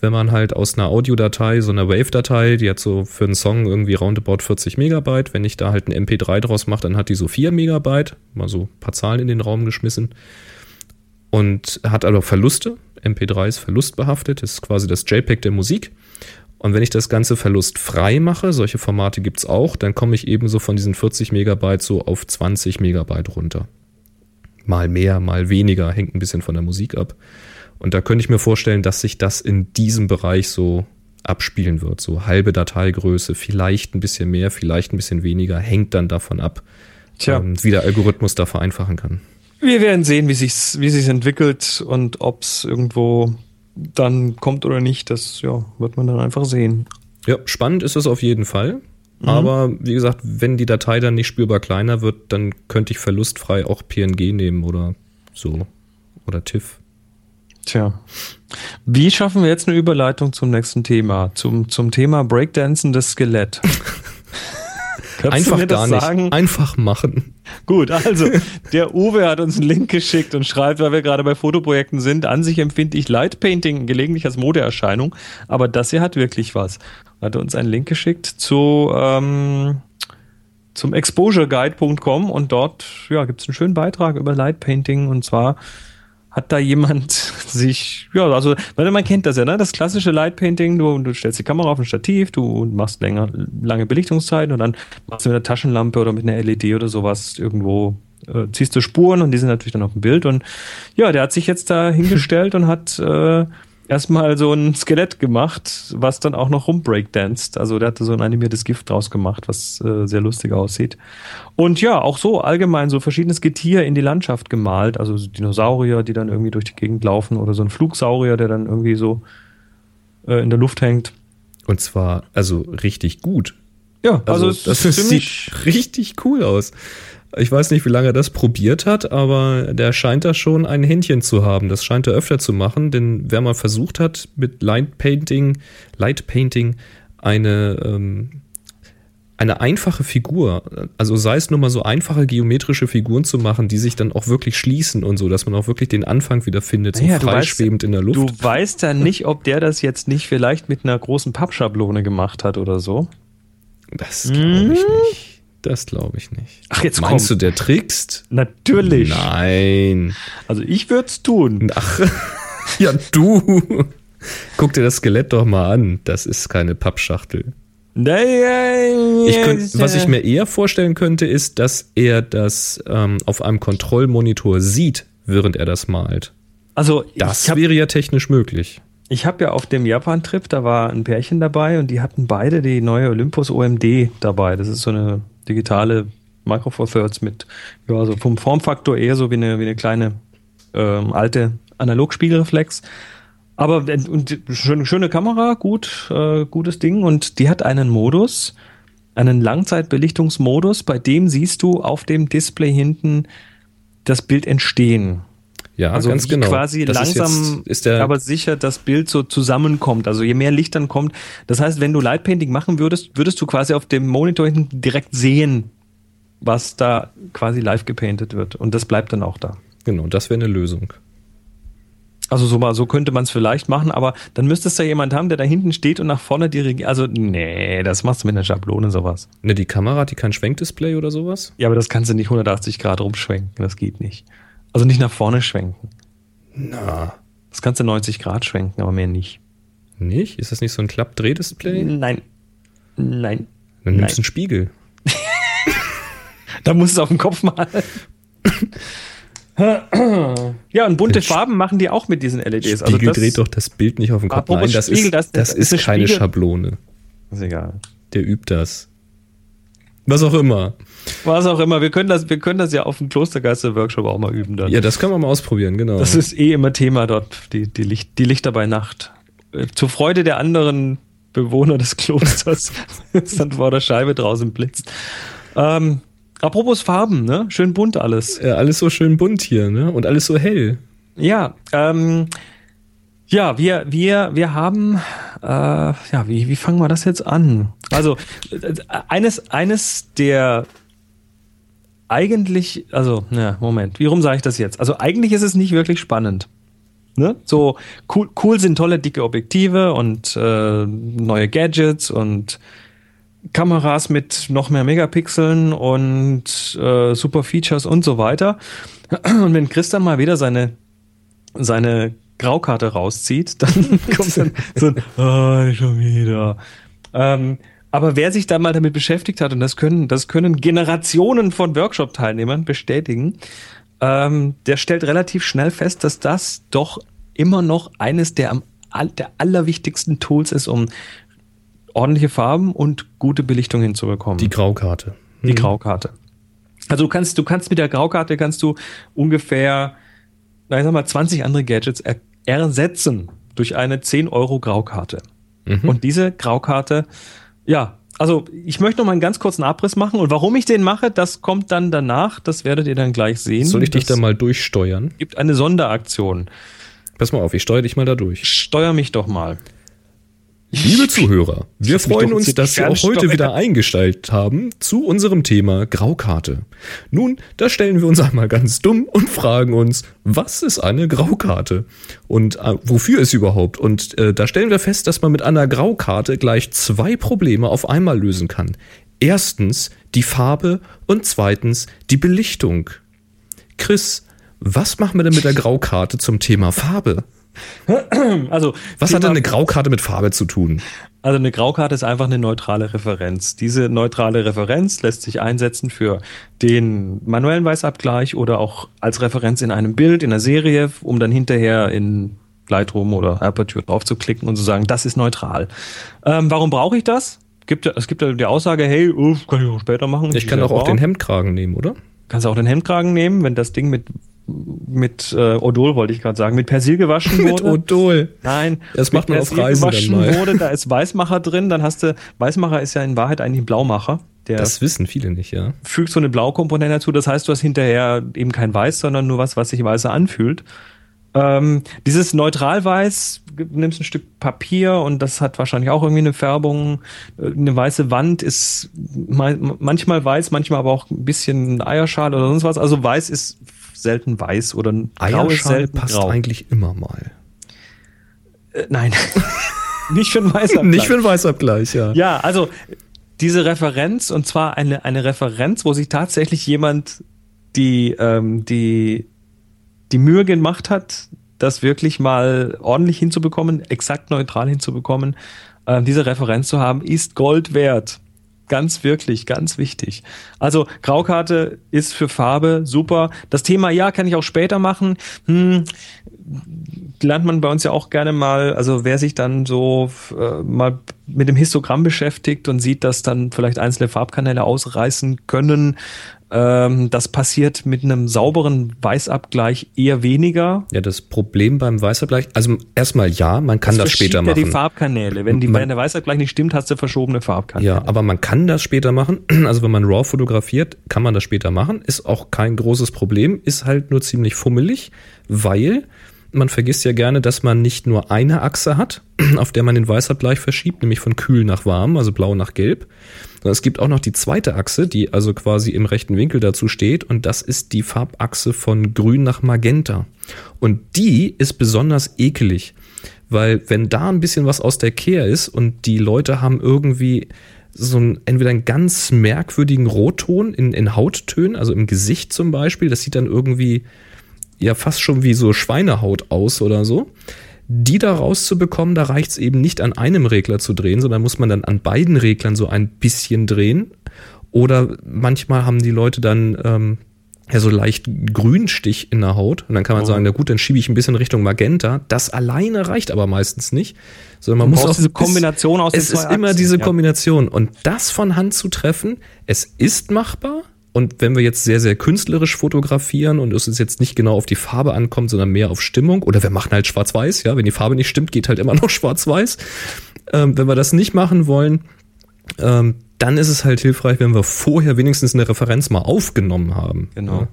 Wenn man halt aus einer Audiodatei, so einer Wave-Datei, die hat so für einen Song irgendwie roundabout 40 Megabyte, wenn ich da halt ein MP3 draus mache, dann hat die so 4 Megabyte, mal so ein paar Zahlen in den Raum geschmissen und hat aber Verluste. MP3 ist verlustbehaftet, das ist quasi das JPEG der Musik. Und wenn ich das Ganze verlustfrei mache, solche Formate gibt es auch, dann komme ich ebenso von diesen 40 Megabyte so auf 20 Megabyte runter. Mal mehr, mal weniger, hängt ein bisschen von der Musik ab. Und da könnte ich mir vorstellen, dass sich das in diesem Bereich so abspielen wird. So halbe Dateigröße, vielleicht ein bisschen mehr, vielleicht ein bisschen weniger, hängt dann davon ab, ähm, wie der Algorithmus da vereinfachen kann. Wir werden sehen, wie sich's, wie sich's entwickelt und ob es irgendwo dann kommt oder nicht, das ja, wird man dann einfach sehen. Ja, spannend ist es auf jeden Fall. Mhm. Aber wie gesagt, wenn die Datei dann nicht spürbar kleiner wird, dann könnte ich verlustfrei auch PNG nehmen oder so. Oder TIFF. Tja. Wie schaffen wir jetzt eine Überleitung zum nächsten Thema? Zum, zum Thema Breakdancen des Skelett. Einfach gar nicht. Sagen? Einfach machen. Gut, also der Uwe hat uns einen Link geschickt und schreibt, weil wir gerade bei Fotoprojekten sind, an sich empfinde ich Light Painting gelegentlich als Modeerscheinung, aber das hier hat wirklich was. Hat uns einen Link geschickt zu ähm, zum exposureguide.com und dort ja, gibt es einen schönen Beitrag über Light Painting und zwar hat da jemand sich, ja, also, weil man kennt das ja, ne? Das klassische Light Painting, du, du stellst die Kamera auf ein Stativ, du machst länger, lange Belichtungszeiten und dann machst du mit einer Taschenlampe oder mit einer LED oder sowas irgendwo, äh, ziehst du Spuren und die sind natürlich dann auf dem Bild. Und ja, der hat sich jetzt da hingestellt und hat äh, erstmal so ein Skelett gemacht, was dann auch noch rumbreakdanced. Also der hatte so ein animiertes Gift draus gemacht, was äh, sehr lustig aussieht. Und ja, auch so allgemein so verschiedenes Getier in die Landschaft gemalt. Also so Dinosaurier, die dann irgendwie durch die Gegend laufen oder so ein Flugsaurier, der dann irgendwie so äh, in der Luft hängt. Und zwar, also richtig gut. Ja, also, Also, das sieht richtig cool aus. Ich weiß nicht, wie lange er das probiert hat, aber der scheint da schon ein Händchen zu haben. Das scheint er öfter zu machen, denn wer mal versucht hat, mit Light Painting, Light Painting eine, ähm, eine einfache Figur, also sei es nur mal so einfache geometrische Figuren zu machen, die sich dann auch wirklich schließen und so, dass man auch wirklich den Anfang wieder findet, so Naja, du weißt- freischwebend in der Luft. Du weißt ja nicht, ob der das jetzt nicht vielleicht mit einer großen Pappschablone gemacht hat oder so. das glaube ich nicht. Das glaube ich nicht. Ach, jetzt Meinst komm. du, der trickst? Natürlich. Nein. Also ich würde es tun. Ach, ja, du. Guck dir das Skelett doch mal an. Das ist keine Pappschachtel. Ich könnt, was ich mir eher vorstellen könnte, ist, dass er das ähm, auf einem Kontrollmonitor sieht, während er das malt. also Das habe wäre ja technisch möglich. ich hab ja auf dem Japan-Trip, da war ein Pärchen dabei und die hatten beide die neue Olympus OMD dabei. Das ist so eine digitale Micro Four Thirds mit, ja, so vom Formfaktor eher so wie eine, wie eine kleine ähm, alte Analogspiegelreflex. Aber und schöne, schöne Kamera, gut, äh, gutes Ding. Und die hat einen Modus, einen Langzeitbelichtungsmodus, bei dem siehst du auf dem Display hinten das Bild entstehen. Ja, Also ganz genau. quasi Das ist langsam, jetzt, ist der, aber sicher das Bild so zusammenkommt. Also je mehr Licht dann kommt. Das heißt, wenn du Light Painting machen würdest, würdest du quasi auf dem Monitor hinten direkt sehen, was da quasi live gepaintet wird. Und das bleibt dann auch da. genau, das wäre eine Lösung. Also so mal, so könnte man es vielleicht machen, aber dann müsstest du ja jemand haben, der da hinten steht und nach vorne dirigiert. Also, nee, das machst du mit einer Schablone sowas. Ne, die Kamera hat die kein Schwenkdisplay oder sowas? Ja, aber das kannst du nicht 180 Grad rumschwenken. Das geht nicht. Also nicht nach vorne schwenken. Na. Das kannst du 90 Grad schwenken, aber mehr nicht. Nicht? Ist das nicht so ein Klappdrehdisplay? Nein. Nein. Dann nimmst du einen Spiegel. Da musst du es auf den Kopf malen. ja, und bunte Farben machen die auch mit diesen LEDs. Spiegel also das dreht doch das Bild nicht auf den Kopf. Nein, das Spiegel, ist, das- das, ist, ist eine keine Spiegel- Schablone. ist egal. Der übt das. Was auch immer. Was auch immer, wir können das, wir können das ja auf dem Klostergeister-Workshop auch mal üben dann. Ja, das können wir mal ausprobieren, genau. Das ist eh immer Thema dort, die, die, Licht, die Lichter bei Nacht. Äh, Zur Freude der anderen Bewohner des Klosters, das dann vor der Scheibe draußen blitzt. Ähm, apropos Farben, ne? Schön bunt alles. ja, alles so schön bunt hier, ne? Und alles so hell. Ja, ähm, ja, wir, wir, wir haben, äh, ja, wie, wie fangen wir das jetzt an? Also, äh, eines, eines der eigentlich, also, ja, Moment, wie rum sage ich das jetzt? Also, eigentlich ist es nicht wirklich spannend. Ne? So, cool, cool sind tolle dicke Objektive und äh, neue Gadgets und Kameras mit noch mehr Megapixeln und äh, super Features und so weiter. Und wenn Chris dann mal wieder seine seine Graukarte rauszieht, dann kommt dann so ein, oh, schon wieder. Ähm, aber wer sich da mal damit beschäftigt hat, und das können, das können Generationen von Workshop-Teilnehmern bestätigen, ähm, der stellt relativ schnell fest, dass das doch immer noch eines der, am, der allerwichtigsten Tools ist, um ordentliche Farben und gute Belichtung hinzubekommen Die Graukarte. die Graukarte. Also du kannst, du kannst mit der Graukarte kannst du ungefähr, na, ich sag mal, 20 andere Gadgets er ersetzen durch eine 10 Euro Graukarte. Mhm. Und diese Graukarte, ja, also ich möchte noch mal einen ganz kurzen Abriss machen und warum ich den mache, das kommt dann danach, das werdet ihr dann gleich sehen. Soll ich dich da mal durchsteuern? gibt eine Sonderaktion. Pass mal auf, ich steuere dich mal da durch. Steuer mich doch mal. Liebe Zuhörer, wir freuen uns, dass Sie auch heute wieder eingestellt haben zu unserem Thema Graukarte. Nun, da stellen wir uns einmal ganz dumm und fragen uns, was ist eine Graukarte? Und äh, wofür ist sie überhaupt? Und äh, da stellen wir fest, dass man mit einer Graukarte gleich zwei Probleme auf einmal lösen kann. Erstens die Farbe und zweitens die Belichtung. Chris, Was machen wir denn mit der Graukarte zum Thema Farbe? Also, Was hat Thema- denn eine Graukarte mit Farbe zu tun? Also eine Graukarte ist einfach eine neutrale Referenz. Diese neutrale Referenz lässt sich einsetzen für den manuellen Weißabgleich oder auch als Referenz in einem Bild, in einer Serie, um dann hinterher in Lightroom oder Aperture drauf zu klicken und zu sagen, das ist neutral. Ähm, warum brauche ich das? Gibt, es gibt ja die Aussage, hey, oh, kann ich auch später machen. Ich kann doch auch den Hemdkragen nehmen, oder? Kannst du auch den Hemdkragen nehmen, wenn das Ding mit mit äh, Odol wollte ich gerade sagen, mit Persil gewaschen Mit wurde. Odol. Nein, Das macht mit man auf Persil Reisen dann gewaschen mal. Wurde, da ist Weißmacher drin, dann hast du, Weißmacher ist ja in Wahrheit eigentlich ein Blaumacher. Der Das wissen viele nicht, ja. fügt so eine Blaukomponente dazu. Das heißt, du hast hinterher eben kein Weiß, sondern nur was, was sich weißer anfühlt. Ähm, dieses Neutralweiß, du nimmst ein Stück Papier und das hat wahrscheinlich auch irgendwie eine Färbung. Äh, Eine weiße Wand ist mal- manchmal weiß, manchmal aber auch ein bisschen Eierschal oder sonst was. Also weiß ist selten weiß oder ein grau ist selten passt grau. eigentlich immer mal. Äh, nein, nicht für ein weißer Nicht für einen Weißabgleich, ja. Ja, also diese Referenz und zwar eine, eine Referenz, wo sich tatsächlich jemand die, ähm, die, die Mühe gemacht hat, das wirklich mal ordentlich hinzubekommen, exakt neutral hinzubekommen, ähm, diese Referenz zu haben, ist Gold wert. Ganz wirklich, ganz wichtig. Also Graukarte ist für Farbe super. Das Thema, ja, kann ich auch später machen. Hm, lernt man bei uns ja auch gerne mal, also wer sich dann so äh, mal mit dem Histogramm beschäftigt und sieht, dass dann vielleicht einzelne Farbkanäle ausreißen können, ähm, das passiert mit einem sauberen Weißabgleich eher weniger. Ja, das Problem beim Weißabgleich, also erstmal ja, man kann das, später verschiebt ja machen. die Farbkanäle. Wenn, die, Man- wenn der Weißabgleich nicht stimmt, hast du verschobene Farbkanäle. Ja, aber man kann das später machen. Also wenn man RAW fotografiert, kann man das später machen. Ist auch kein großes Problem, ist halt nur ziemlich fummelig, weil man vergisst ja gerne, dass man nicht nur eine Achse hat, auf der man den Weißabgleich verschiebt, nämlich von kühl nach warm, also blau nach gelb. Sondern es gibt auch noch die zweite Achse, die also quasi im rechten Winkel dazu steht und das ist die Farbachse von grün nach magenta. Und die ist besonders ekelig, weil wenn da ein bisschen was aus der Kehr ist und die Leute haben irgendwie so ein, entweder einen ganz merkwürdigen Rotton in, in Hauttönen, also im Gesicht zum Beispiel, das sieht dann irgendwie ja fast schon wie so Schweinehaut aus oder so. Die da rauszubekommen, da reicht es eben nicht an einem Regler zu drehen, sondern muss man dann an beiden Reglern so ein bisschen drehen. Oder manchmal haben die Leute dann ähm, ja so leicht Grünstich in der Haut. Und dann kann man Oh. sagen, na gut, dann schiebe ich ein bisschen Richtung Magenta. Das alleine reicht aber meistens nicht. Sondern man Du muss auch diese Kombination aus den Es ist immer Achsen, diese ja. Kombination. Und das von Hand zu treffen, es ist machbar. Und wenn wir jetzt sehr, sehr künstlerisch fotografieren und es ist jetzt nicht genau auf die Farbe ankommt, sondern mehr auf Stimmung, oder wir machen halt schwarz-weiß, ja, wenn die Farbe nicht stimmt, geht halt immer noch schwarz-weiß. Ähm, wenn wir das nicht machen wollen, ähm, dann ist es halt hilfreich, wenn wir vorher wenigstens eine Referenz mal aufgenommen haben. Genau. Ja.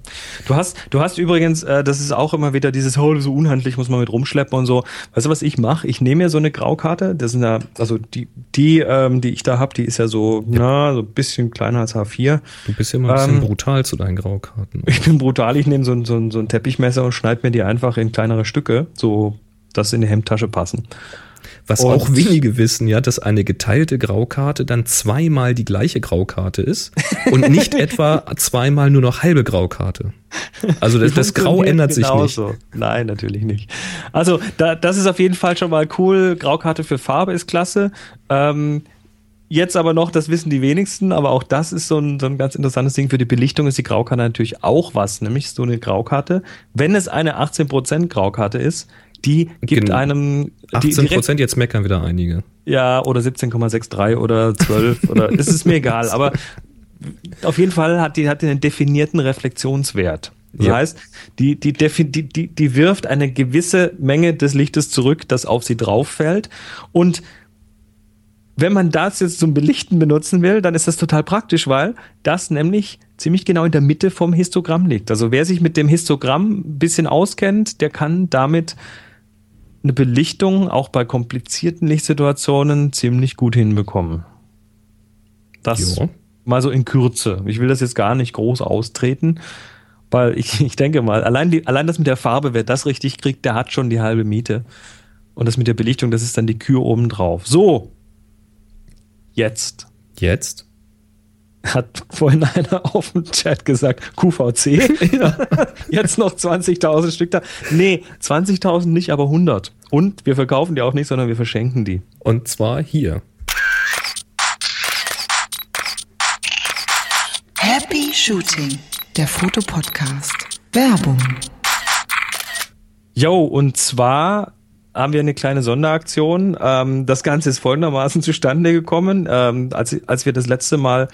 Du hast, du hast übrigens, äh, das ist auch immer wieder dieses, oh, so unhandlich muss man mit rumschleppen und so. Weißt du, was ich mache? Ich nehme mir so eine Graukarte, das sind ja, also die, die, ähm, die ich da habe, die ist ja so, na, so ein bisschen kleiner als H4. Du bist ja immer ein bisschen Ähm, brutal zu deinen Graukarten. Ich bin brutal, ich nehme so, ein- so, ein- so ein Teppichmesser und schneide mir die einfach in kleinere Stücke, so dass sie in die Hemdtasche passen. Was Und- auch wenige wissen, ja, dass eine geteilte Graukarte dann zweimal die gleiche Graukarte ist und nicht etwa zweimal nur noch halbe Graukarte. Also das, das Grau ändert sich nicht. genauso. Nein, natürlich nicht. Also da, das ist auf jeden Fall schon mal cool. Graukarte für Farbe ist klasse. Ähm, jetzt aber noch, das wissen die wenigsten, aber auch das ist so ein, so ein ganz interessantes Ding. Für die Belichtung ist die Graukarte natürlich auch was, nämlich so eine Graukarte. Wenn es eine 18% Graukarte ist, die gibt Genau. einem die 18 direkt- Prozent, jetzt meckern wieder einige. ja, oder 17,63 oder 12 oder es ist mir egal, aber auf jeden Fall hat die, hat die einen definierten Reflexionswert. Das Ja. heißt, die, die, die, die wirft eine gewisse Menge des Lichtes zurück, das auf sie drauf fällt. Und wenn man das jetzt zum Belichten benutzen will, dann ist das total praktisch, weil das nämlich ziemlich genau in der Mitte vom Histogramm liegt. Also wer sich mit dem Histogramm ein bisschen auskennt, der kann damit eine Belichtung auch bei komplizierten Lichtsituationen ziemlich gut hinbekommen. Das Ja. mal so in Kürze. Ich will das jetzt gar nicht groß austreten, weil ich, ich denke mal, allein, die, allein das mit der Farbe, wer das richtig kriegt, der hat schon die halbe Miete. Und das mit der Belichtung, das ist dann die Kür oben drauf. So, jetzt. Jetzt? Hat vorhin einer auf dem Chat gesagt, QVC? Jetzt noch 20.000 Stück da. Nee, 20.000 nicht, aber 100. Und wir verkaufen die auch nicht, sondern wir verschenken die. Und zwar hier. Happy Shooting, der Fotopodcast. Werbung. Jo, und zwar haben wir eine kleine Sonderaktion. Ähm, das Ganze ist folgendermaßen zustande gekommen. Ähm, als, als wir das letzte Mal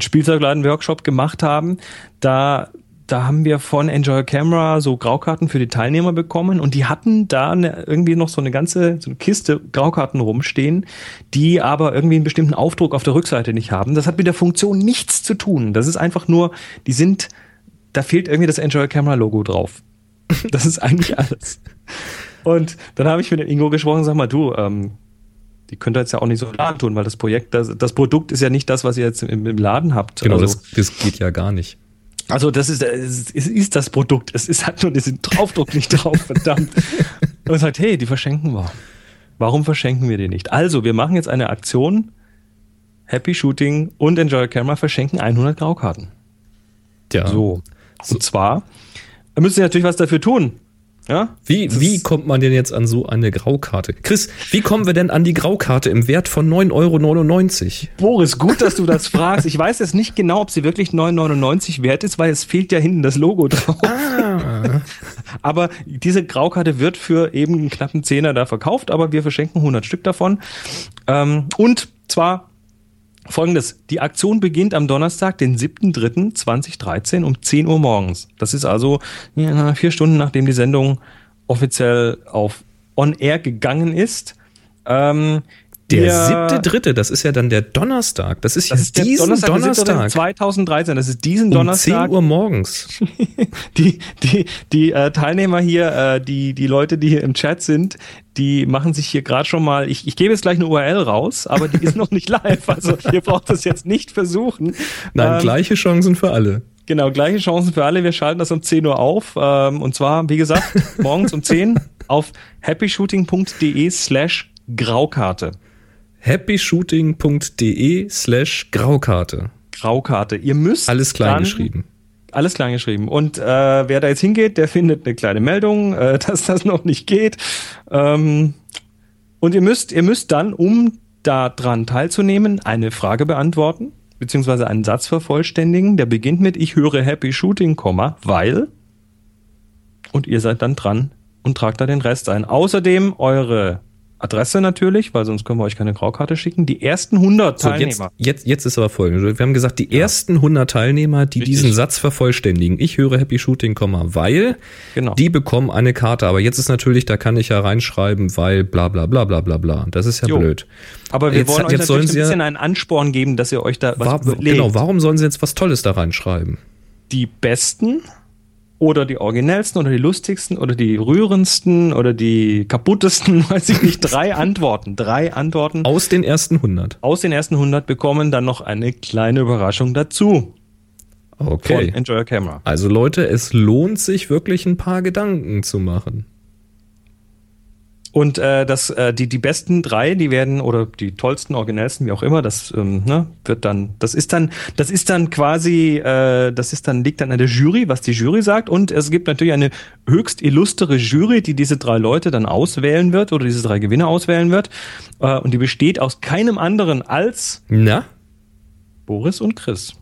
Spielzeugladen-Workshop gemacht haben, da da haben wir von Enjoy Camera so Graukarten für die Teilnehmer bekommen und die hatten da eine, irgendwie noch so eine ganze so eine Kiste Graukarten rumstehen, die aber irgendwie einen bestimmten Aufdruck auf der Rückseite nicht haben. Das hat mit der Funktion nichts zu tun. Das ist einfach nur, die sind, da fehlt irgendwie das Enjoy Camera Logo drauf. Das ist eigentlich alles. Und dann habe ich mit dem Ingo gesprochen, sag mal, du, ähm, die könnt ihr jetzt ja auch nicht so laden tun, weil das Projekt, das, das Produkt ist ja nicht das, was ihr jetzt im, im Laden habt. Genau, also, das, das geht ja gar nicht. Also das ist, es ist, das Produkt. Es ist halt nur diesen Draufdruck nicht drauf, verdammt. Und sagt, hey, die verschenken wir. Warum verschenken wir die nicht? Also, wir machen jetzt eine Aktion. Happy Shooting und Enjoy Camera verschenken 100 Graukarten. Ja. So. Und zwar, da müsst ihr natürlich was dafür tun. Ja? Wie, Das wie kommt man denn jetzt an so eine Graukarte? Chris, wie kommen wir denn an die Graukarte im Wert von 9,99 Euro? Boris, gut, dass du das fragst. Ich weiß jetzt nicht genau, ob sie wirklich 9,99 wert ist, weil es fehlt ja hinten das Logo drauf. Aber diese Graukarte wird für eben einen knappen Zehner da verkauft, aber wir verschenken 100 Stück davon. Ähm, und zwar folgendes. Die Aktion beginnt am Donnerstag, den 7.3.2013 um 10 Uhr morgens. Das ist also vier Stunden, nachdem die Sendung offiziell auf On Air gegangen ist. Ähm, Der ihr- siebte Dritte, das ist ja dann der Donnerstag. Das ist ja das ist diesen Donnerstag, der Donnerstag. 2013. Das ist diesen um Donnerstag. 10 Uhr morgens. Die, die, die äh, Teilnehmer hier, äh, die, die Leute, die hier im Chat sind, die machen sich hier gerade schon mal, ich, ich gebe jetzt gleich eine URL raus, aber die ist noch nicht live. Also ihr braucht das jetzt nicht versuchen. Nein, Ähm, gleiche Chancen für alle. Genau, gleiche Chancen für alle. Wir schalten das um 10 Uhr auf. Ähm, und zwar, wie gesagt, morgens um 10 auf happyshooting.de slash Graukarte. happyshooting.de slash Graukarte. Graukarte. Ihr müsst Alles klein geschrieben. Alles klein geschrieben. Und äh, wer da jetzt hingeht, der findet eine kleine Meldung, äh, dass das noch nicht geht. Ähm, und ihr müsst, ihr müsst dann, um da dran teilzunehmen, eine Frage beantworten, beziehungsweise einen Satz vervollständigen. Der beginnt mit Ich höre Happy Shooting, weil. Und ihr seid dann dran und tragt da den Rest ein. Außerdem eure Adresse natürlich, weil sonst können wir euch keine Graukarte schicken. Die ersten 100 So, jetzt, Teilnehmer. jetzt, jetzt ist aber folgendes. Wir haben gesagt, die ersten 100 Teilnehmer, die Richtig. diesen Satz vervollständigen, ich höre Happy Shooting, weil, Genau. die bekommen eine Karte. Aber jetzt ist natürlich, da kann ich ja reinschreiben, weil bla bla bla bla bla bla. Das ist ja Jo. blöd. Aber wir Jetzt- wollen euch jetzt natürlich ein ja- bisschen einen Ansporn geben, dass ihr euch da was War, genau, warum sollen sie jetzt was Tolles da reinschreiben? Die besten oder die originellsten oder die lustigsten oder die rührendsten oder die kaputtesten, weiß ich nicht, drei Antworten. Drei Antworten Aus den ersten 100. aus den ersten 100 bekommen dann noch eine kleine Überraschung dazu von Okay. Enjoy Your Camera. Also Leute, es lohnt sich wirklich ein paar Gedanken zu machen. Und äh, das, äh, die, die besten drei, die werden, oder die tollsten, originellsten, wie auch immer, das ähm, ne, wird dann, das ist dann, das ist dann quasi, äh, das ist dann, liegt dann an der Jury, was die Jury sagt. Und es gibt natürlich eine höchst illustre Jury, die diese drei Leute dann auswählen wird oder diese drei Gewinner auswählen wird. Äh, und die besteht aus keinem anderen als Na? Boris und Chris.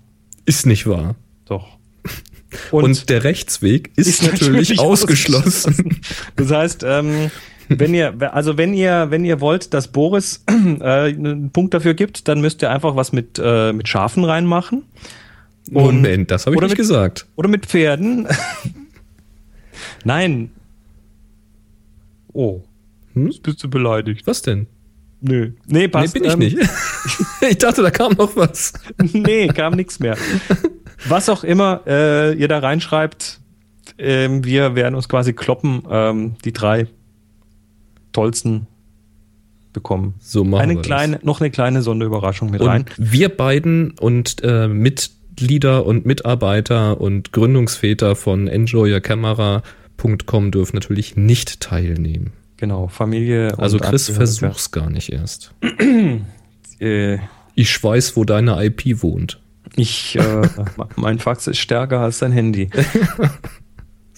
Ist nicht wahr. Doch. Und, der Rechtsweg ist, natürlich, ausgeschlossen. Das heißt, ähm, wenn ihr, also wenn ihr, wenn ihr wollt, dass Boris äh, einen Punkt dafür gibt, dann müsst ihr einfach was mit, äh, mit Schafen reinmachen. Und- Moment, das habe ich nicht mit- gesagt. Oder mit Pferden. Nein. Oh. Hm? Jetzt bist du beleidigt. Was denn? Nö. Nee, passt. nee, bin ich ähm, nicht. ich dachte, da kam noch was. nee, kam nichts mehr. Was auch immer äh, ihr da reinschreibt, ähm, wir werden uns quasi kloppen, ähm, die drei tollsten bekommen. So machen eine wir kleine, noch eine kleine Sonderüberraschung mit das. rein. Und wir beiden und äh, Mitglieder und Mitarbeiter und Gründungsväter von enjoyyourcamera.com dürfen natürlich nicht teilnehmen. Genau, Familie. Also und Chris, versuch's gar nicht erst. Äh, Ich weiß, wo deine IP wohnt. Ich, äh, mein Fax ist stärker als dein Handy.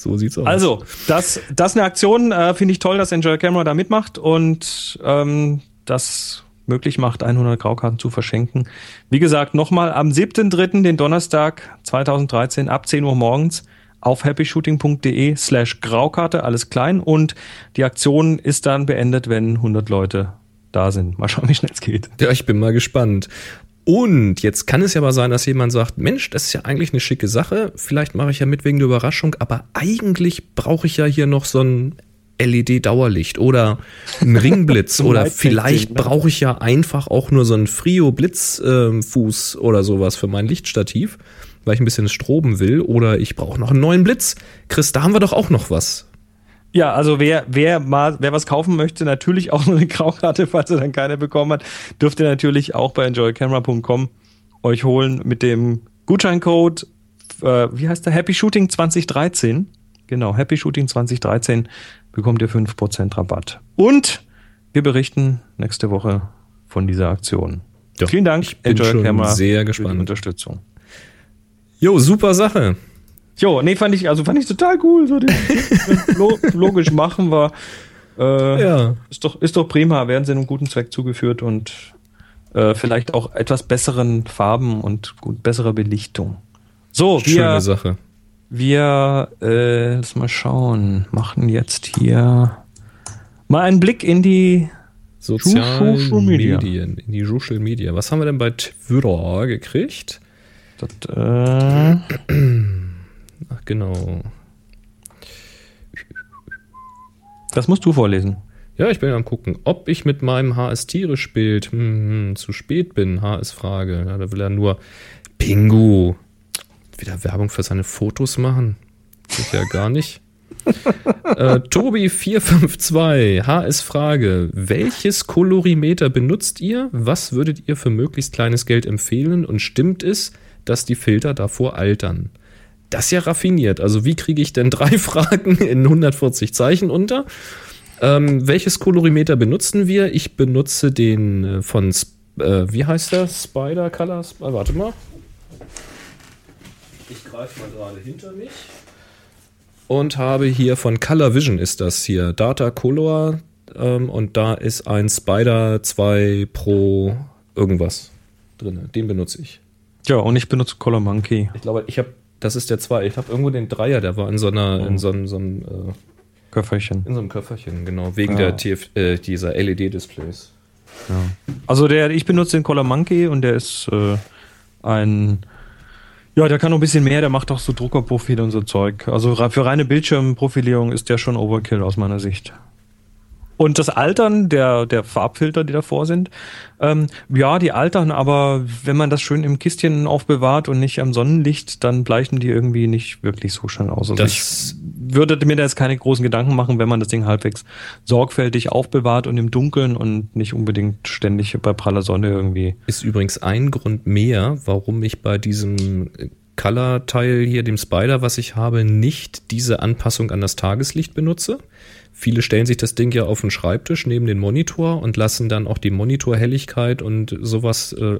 So sieht's aus. Also, das, das ist eine Aktion, äh, finde ich toll, dass Enjoy Camera da mitmacht und ähm, das möglich macht, 100 Graukarten zu verschenken. Wie gesagt, nochmal am 7.3., den Donnerstag 2013, ab 10 Uhr morgens auf happyshooting.de slash Graukarte, alles klein. Und die Aktion ist dann beendet, wenn 100 Leute da sind. Mal schauen, wie schnell es geht. Ja, ich bin mal gespannt. Und jetzt kann es ja aber sein, dass jemand sagt, Mensch, das ist ja eigentlich eine schicke Sache. Vielleicht mache ich ja mit wegen der Überraschung, aber eigentlich brauche ich ja hier noch so ein LED-Dauerlicht oder ein Ringblitz oder vielleicht brauche ich ja einfach auch nur so einen Frio-Blitzfuß oder sowas für mein Lichtstativ, weil ich ein bisschen stroben will oder ich brauche noch einen neuen Blitz. Chris, da haben wir doch auch noch was. Ja, also wer, wer mal, wer was kaufen möchte, natürlich auch nur eine Graukarte, falls er dann keine bekommen hat, dürft ihr natürlich auch bei enjoycamera.com euch holen mit dem Gutscheincode, äh, wie heißt der? Happy Shooting 2013. Genau, Happy Shooting 2013 bekommt ihr 5% Rabatt. Und wir berichten nächste Woche von dieser Aktion. Ja, Vielen Dank, ich bin schon sehr für die gespannt. Unterstützung. Jo, super Sache. Jo, nee, fand ich, also fand ich total cool. So den, logisch machen wir. Äh, Ja. Ist doch, ist doch prima, werden sie einem guten Zweck zugeführt und äh, vielleicht auch etwas besseren Farben und gut, bessere Belichtung. So, Schöne wir, Sache. wir äh, lass mal schauen, machen jetzt hier mal einen Blick in die Sozialen Social Media. Medien, in die Social Media. Was haben wir denn bei Twitter gekriegt? das, äh, Ach, genau. das musst du vorlesen. Ja, ich bin am gucken, ob ich mit meinem HS tierisch Bild hm, hm, zu spät bin. HS Frage. Ja, da will er nur Pingu. Wieder Werbung für seine Fotos machen. Geht ja gar nicht. äh, Tobi452, HS Frage. Welches Kolorimeter benutzt ihr? Was würdet ihr für möglichst kleines Geld empfehlen? Und stimmt es, dass die Filter davor altern? Das ist ja raffiniert. Also, wie kriege ich denn drei Fragen in 140 Zeichen unter? Ähm, welches Kolorimeter benutzen wir? Ich benutze den äh, von, äh, wie heißt der? Spider Colors? Äh, warte mal. Ich greife mal gerade hinter mich. Und habe hier von Color Vision ist das hier. Data Color. Ähm, und da ist ein Spider 2 Pro irgendwas drin. Den benutze ich. Ja, und ich benutze Color Monkey. Ich glaube, ich habe, das ist der 2. Ich habe irgendwo den Dreier, der war in so einer, in so einem, so einem äh, Köfferchen. in so einem Köfferchen, genau, wegen Ja. der TF, äh, dieser LED-Displays. Also der, ich benutze den Color Monkey und der ist äh, ein, ja, der kann noch ein bisschen mehr, der macht auch so Druckerprofile und so Zeug. Also für reine Bildschirmprofilierung ist der schon Overkill aus meiner Sicht. Und das Altern der, der Farbfilter, die davor sind, ähm, ja, die altern, aber wenn man das schön im Kistchen aufbewahrt und nicht am Sonnenlicht, dann bleichen die irgendwie nicht wirklich so schnell aus. Also Das- ich würde mir da jetzt keine großen Gedanken machen, wenn man das Ding halbwegs sorgfältig aufbewahrt und im Dunkeln und nicht unbedingt ständig bei praller Sonne irgendwie. Ist übrigens ein Grund mehr, warum ich bei diesem Color-Teil hier, dem Spider, was ich habe, nicht diese Anpassung an das Tageslicht benutze. Viele stellen sich das Ding ja auf den Schreibtisch neben den Monitor und lassen dann auch die Monitorhelligkeit und sowas äh,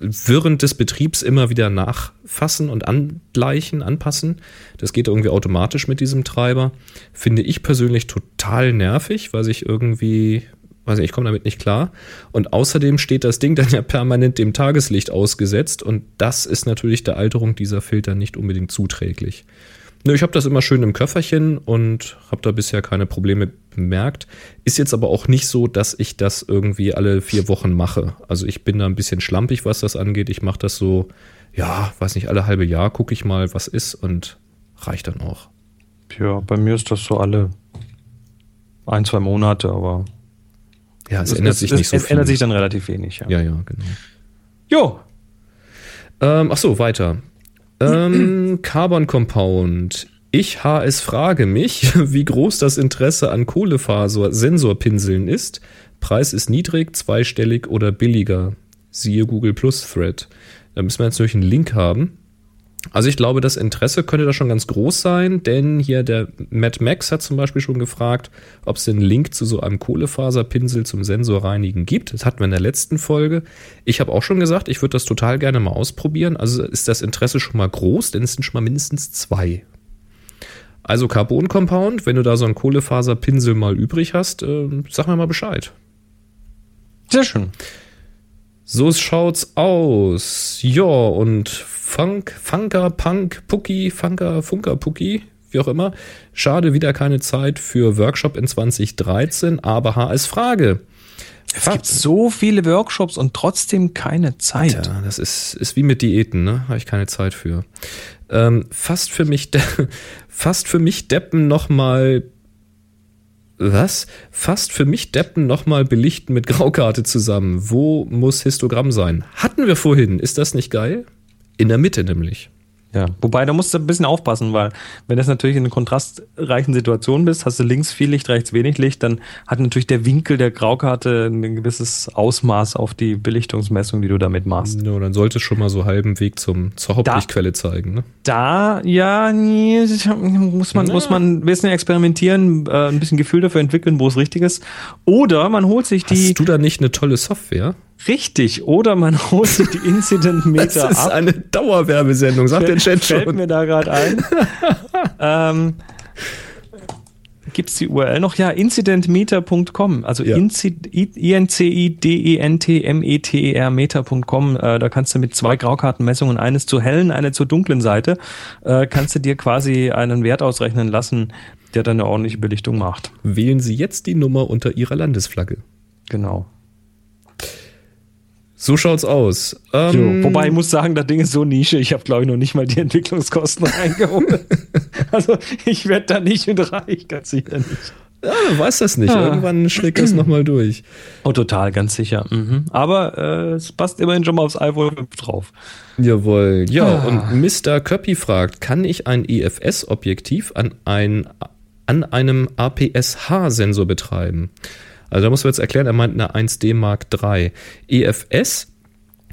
während des Betriebs immer wieder nachfassen und angleichen, anpassen. Das geht irgendwie automatisch mit diesem Treiber. Finde ich persönlich total nervig, weil ich irgendwie, weiß nicht, ich komme damit nicht klar. Und außerdem steht das Ding dann ja permanent dem Tageslicht ausgesetzt und das ist natürlich der Alterung dieser Filter nicht unbedingt zuträglich. Nö, ich habe das immer schön im Köfferchen und habe da bisher keine Probleme bemerkt. Ist jetzt aber auch nicht so, dass ich das irgendwie alle vier Wochen mache. Also ich bin da ein bisschen schlampig, was das angeht. Ich mache das so, ja, weiß nicht, alle halbe Jahr gucke ich mal, was ist und reicht dann auch. Ja, bei mir ist das so alle ein, zwei Monate, aber Ja, es, ändert sich nicht so es viel. ändert sich dann relativ wenig. Ja. ja, ja, genau. Jo, Ähm, ach so, weiter. Ähm, Carbon Compound. Ich HS frage mich, wie groß das Interesse an Kohlefaser-Sensorpinseln ist. Preis ist niedrig, zweistellig oder billiger. Siehe Google Plus Thread. Da müssen wir jetzt natürlich einen Link haben. Also ich glaube, das Interesse könnte da schon ganz groß sein, denn hier der Matt Max hat zum Beispiel schon gefragt, ob es den Link zu so einem Kohlefaserpinsel zum Sensorreinigen gibt. Das hatten wir in der letzten Folge. Ich habe auch schon gesagt, ich würde das total gerne mal ausprobieren. Also ist das Interesse schon mal groß, denn es sind schon mal mindestens zwei. Also Carbon Compound, wenn du da so einen Kohlefaserpinsel mal übrig hast, äh, sag mir mal Bescheid. Sehr schön. So schaut's aus. Ja, und Funk, Funker, Punk, Pucki, Funker, Funker, Pucki, wie auch immer. Schade, wieder keine Zeit für Workshop in 2013, aber HS Frage. Es gibt so viele Workshops und trotzdem keine Zeit. Ja, das ist, ist wie mit Diäten, ne? Habe ich keine Zeit für. Ähm, fast für mich, fast für mich Deppen nochmal was? Fast für mich Deppen nochmal belichten mit Graukarte zusammen. Wo muss Histogramm sein? Hatten wir vorhin. Ist das nicht geil? In der Mitte nämlich. Ja, wobei da musst du ein bisschen aufpassen, weil wenn du natürlich in einer kontrastreichen Situation bist, hast du links viel Licht, rechts wenig Licht, dann hat natürlich der Winkel der Graukarte ein gewisses Ausmaß auf die Belichtungsmessung, die du damit machst. Ja, dann sollte es schon mal so halben Weg zum, zur Hauptlichtquelle zeigen. Ne? Da, ja, nee, muss man, ja. muss man ein bisschen experimentieren, äh, ein bisschen Gefühl dafür entwickeln, wo es richtig ist. Oder man holt sich die. Hast du da nicht eine tolle Software? Richtig, oder man sich die Incident Meter ab. Das ist ab. eine Dauerwerbesendung, sagt der Chat schon. Fällt mir da gerade ein. ähm, Gibt es die URL noch? Ja, incidentmeter.com. Also ja. I-N-C-I-D-E-N-T-M-E-T-E-R meter.com. Äh, da kannst du mit zwei Graukartenmessungen, eines zur hellen, eine zur dunklen Seite, äh, kannst du dir quasi einen Wert ausrechnen lassen, der dann eine ordentliche Belichtung macht. Wählen Sie jetzt die Nummer unter Ihrer Landesflagge. Genau. So schaut's aus. Ähm, wobei ich muss sagen, das Ding ist so Nische. Ich habe glaube ich noch nicht mal die Entwicklungskosten reingeholt. also ich werde da nicht mit reich, ganz sicher nicht. Ja, du weißt das nicht. Ah. Irgendwann schlägt das nochmal durch. Oh, total, ganz sicher. Mhm. Aber äh, es passt immerhin schon mal aufs iPhone 5 drauf. Jawohl. Ja, ah. und Mr. Köppi fragt, kann ich ein EFS-Objektiv an, ein, an einem APS-H-Sensor betreiben? Also da muss man jetzt erklären, er meint eine 1D Mark III. EFS,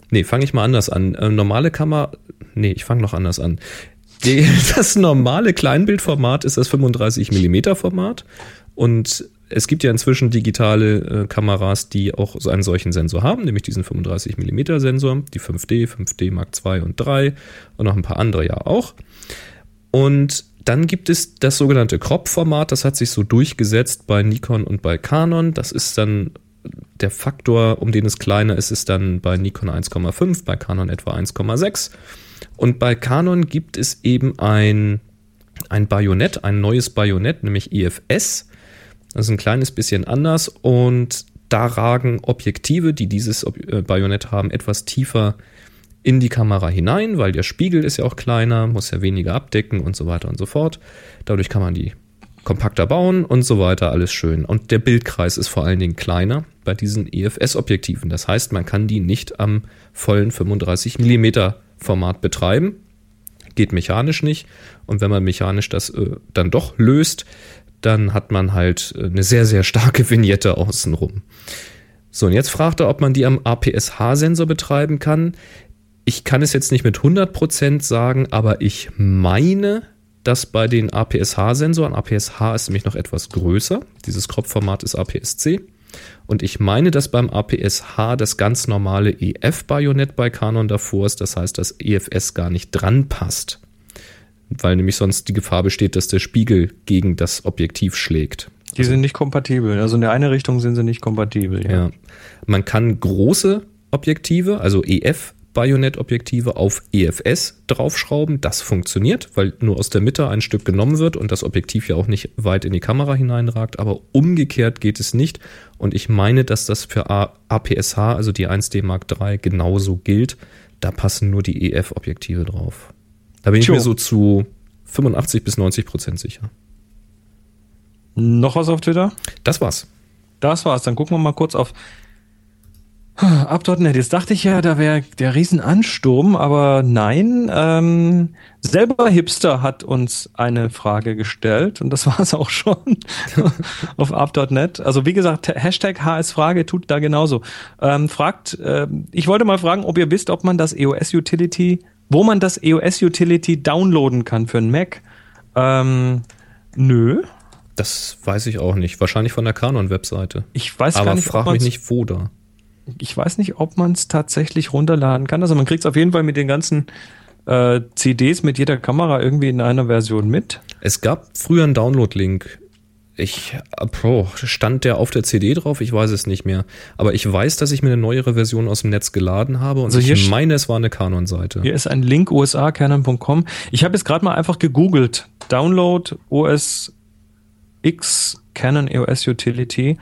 nee, fange ich mal anders an. Äh, normale Kamera, nee, ich fange noch anders an. Die, das normale Kleinbildformat ist das 35 mm Format und es gibt ja inzwischen digitale äh, Kameras, die auch so einen solchen Sensor haben, nämlich diesen 35 mm Sensor, die 5D, 5D Mark II und 3 und noch ein paar andere ja auch. Und dann gibt es das sogenannte Crop-Format, das hat sich so durchgesetzt bei Nikon und bei Canon. Das ist dann der Faktor, um den es kleiner ist, ist dann bei Nikon 1,5, bei Canon etwa 1,6. Und bei Canon gibt es eben ein, ein Bajonett, ein neues Bajonett, nämlich IFS. Das ist ein kleines bisschen anders und da ragen Objektive, die dieses äh, Bajonett haben, etwas tiefer in die Kamera hinein, weil der Spiegel ist ja auch kleiner, muss ja weniger abdecken und so weiter und so fort. Dadurch kann man die kompakter bauen und so weiter, alles schön. Und der Bildkreis ist vor allen Dingen kleiner bei diesen EFS-Objektiven. Das heißt, man kann die nicht am vollen 35 mm Format betreiben. Geht mechanisch nicht. Und wenn man mechanisch das äh, dann doch löst, dann hat man halt äh, eine sehr, sehr starke Vignette außenrum. So, und jetzt fragt er, ob man die am APS-H-Sensor betreiben kann. Ich kann es jetzt nicht mit 100% sagen, aber ich meine, dass bei den APS-H-Sensoren, APS-H ist nämlich noch etwas größer, dieses Crop-Format ist APS-C. Und ich meine, dass beim APS-H das ganz normale EF-Bajonett bei Canon davor ist, das heißt, dass EFS gar nicht dran passt. Weil nämlich sonst die Gefahr besteht, dass der Spiegel gegen das Objektiv schlägt. Die sind nicht kompatibel. Also in der eine Richtung sind sie nicht kompatibel. Ja. ja. Man kann große Objektive, also EF Bajonettobjektive auf EFS draufschrauben. Das funktioniert, weil nur aus der Mitte ein Stück genommen wird und das Objektiv ja auch nicht weit in die Kamera hineinragt. Aber umgekehrt geht es nicht. Und ich meine, dass das für APS-H, also die 1D Mark III, genauso gilt. Da passen nur die EF-Objektive drauf. Da bin ich mir so zu 85 bis 90 Prozent sicher. Noch was auf Twitter? Das war's. Das war's. Dann gucken wir mal kurz auf Ab.net, jetzt dachte ich ja, da wäre der Riesenansturm, aber nein. Ähm, selber Hipster hat uns eine Frage gestellt und das war es auch schon auf Up.net. Also wie gesagt, Hashtag HS-Frage tut da genauso. Ähm, fragt, äh, ich wollte mal fragen, ob ihr wisst, ob man das EOS Utility wo man das EOS Utility downloaden kann für einen Mac. Ähm, nö. Das weiß ich auch nicht. Wahrscheinlich von der Canon-Webseite. Ich weiß Aber gar nicht, frag ob mich nicht, wo da. Ich weiß nicht, ob man es tatsächlich runterladen kann. Also man kriegt es auf jeden Fall mit den ganzen äh, CDs mit jeder Kamera irgendwie in einer Version mit. Es gab früher einen Download-Link. Ich, oh, stand der auf der CD drauf? Ich weiß es nicht mehr. Aber ich weiß, dass ich mir eine neuere Version aus dem Netz geladen habe und Also hier ich meine, es war eine Canon-Seite. Hier ist ein Link usa-canon.com. Ich habe jetzt gerade mal einfach gegoogelt. Download OS X Canon EOS Utility.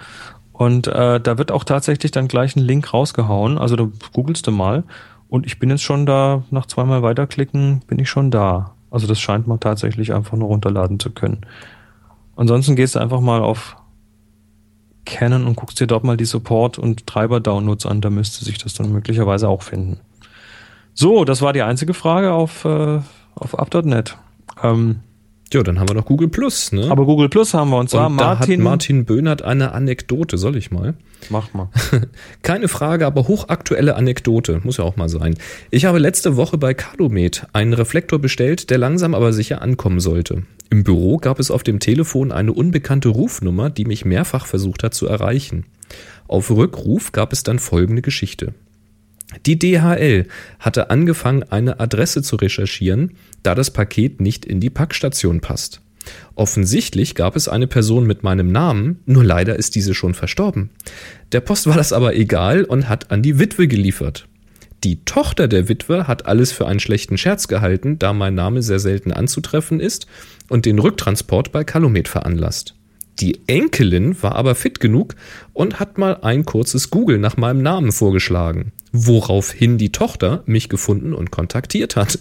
Und äh, da wird auch tatsächlich dann gleich ein Link rausgehauen. Also du googelst du mal. Und ich bin jetzt schon da, nach zweimal weiterklicken, bin ich schon da. Also das scheint man tatsächlich einfach nur runterladen zu können. Ansonsten gehst du einfach mal auf Canon und guckst dir dort mal die Support- und Treiber-Downloads an. Da müsste sich das dann möglicherweise auch finden. So, das war die einzige Frage auf, äh, auf up.net. Ähm, Ja, dann haben wir noch Google Plus, ne? aber Google Plus haben wir und zwar und da Martin. hat Martin Böhnert eine Anekdote, soll ich mal? Mach mal. Keine Frage, aber hochaktuelle Anekdote, muss ja auch mal sein. Ich habe letzte Woche bei Calumet einen Reflektor bestellt, der langsam aber sicher ankommen sollte. Im Büro gab es auf dem Telefon eine unbekannte Rufnummer, die mich mehrfach versucht hat zu erreichen. Auf Rückruf gab es dann folgende Geschichte. Die DHL hatte angefangen, eine Adresse zu recherchieren, da das Paket nicht in die Packstation passt. Offensichtlich gab es eine Person mit meinem Namen, nur leider ist diese schon verstorben. Der Post war das aber egal und hat an die Witwe geliefert. Die Tochter der Witwe hat alles für einen schlechten Scherz gehalten, da mein Name sehr selten anzutreffen ist und den Rücktransport bei Calumet veranlasst. Die Enkelin war aber fit genug und hat mal ein kurzes Google nach meinem Namen vorgeschlagen, woraufhin die Tochter mich gefunden und kontaktiert hat.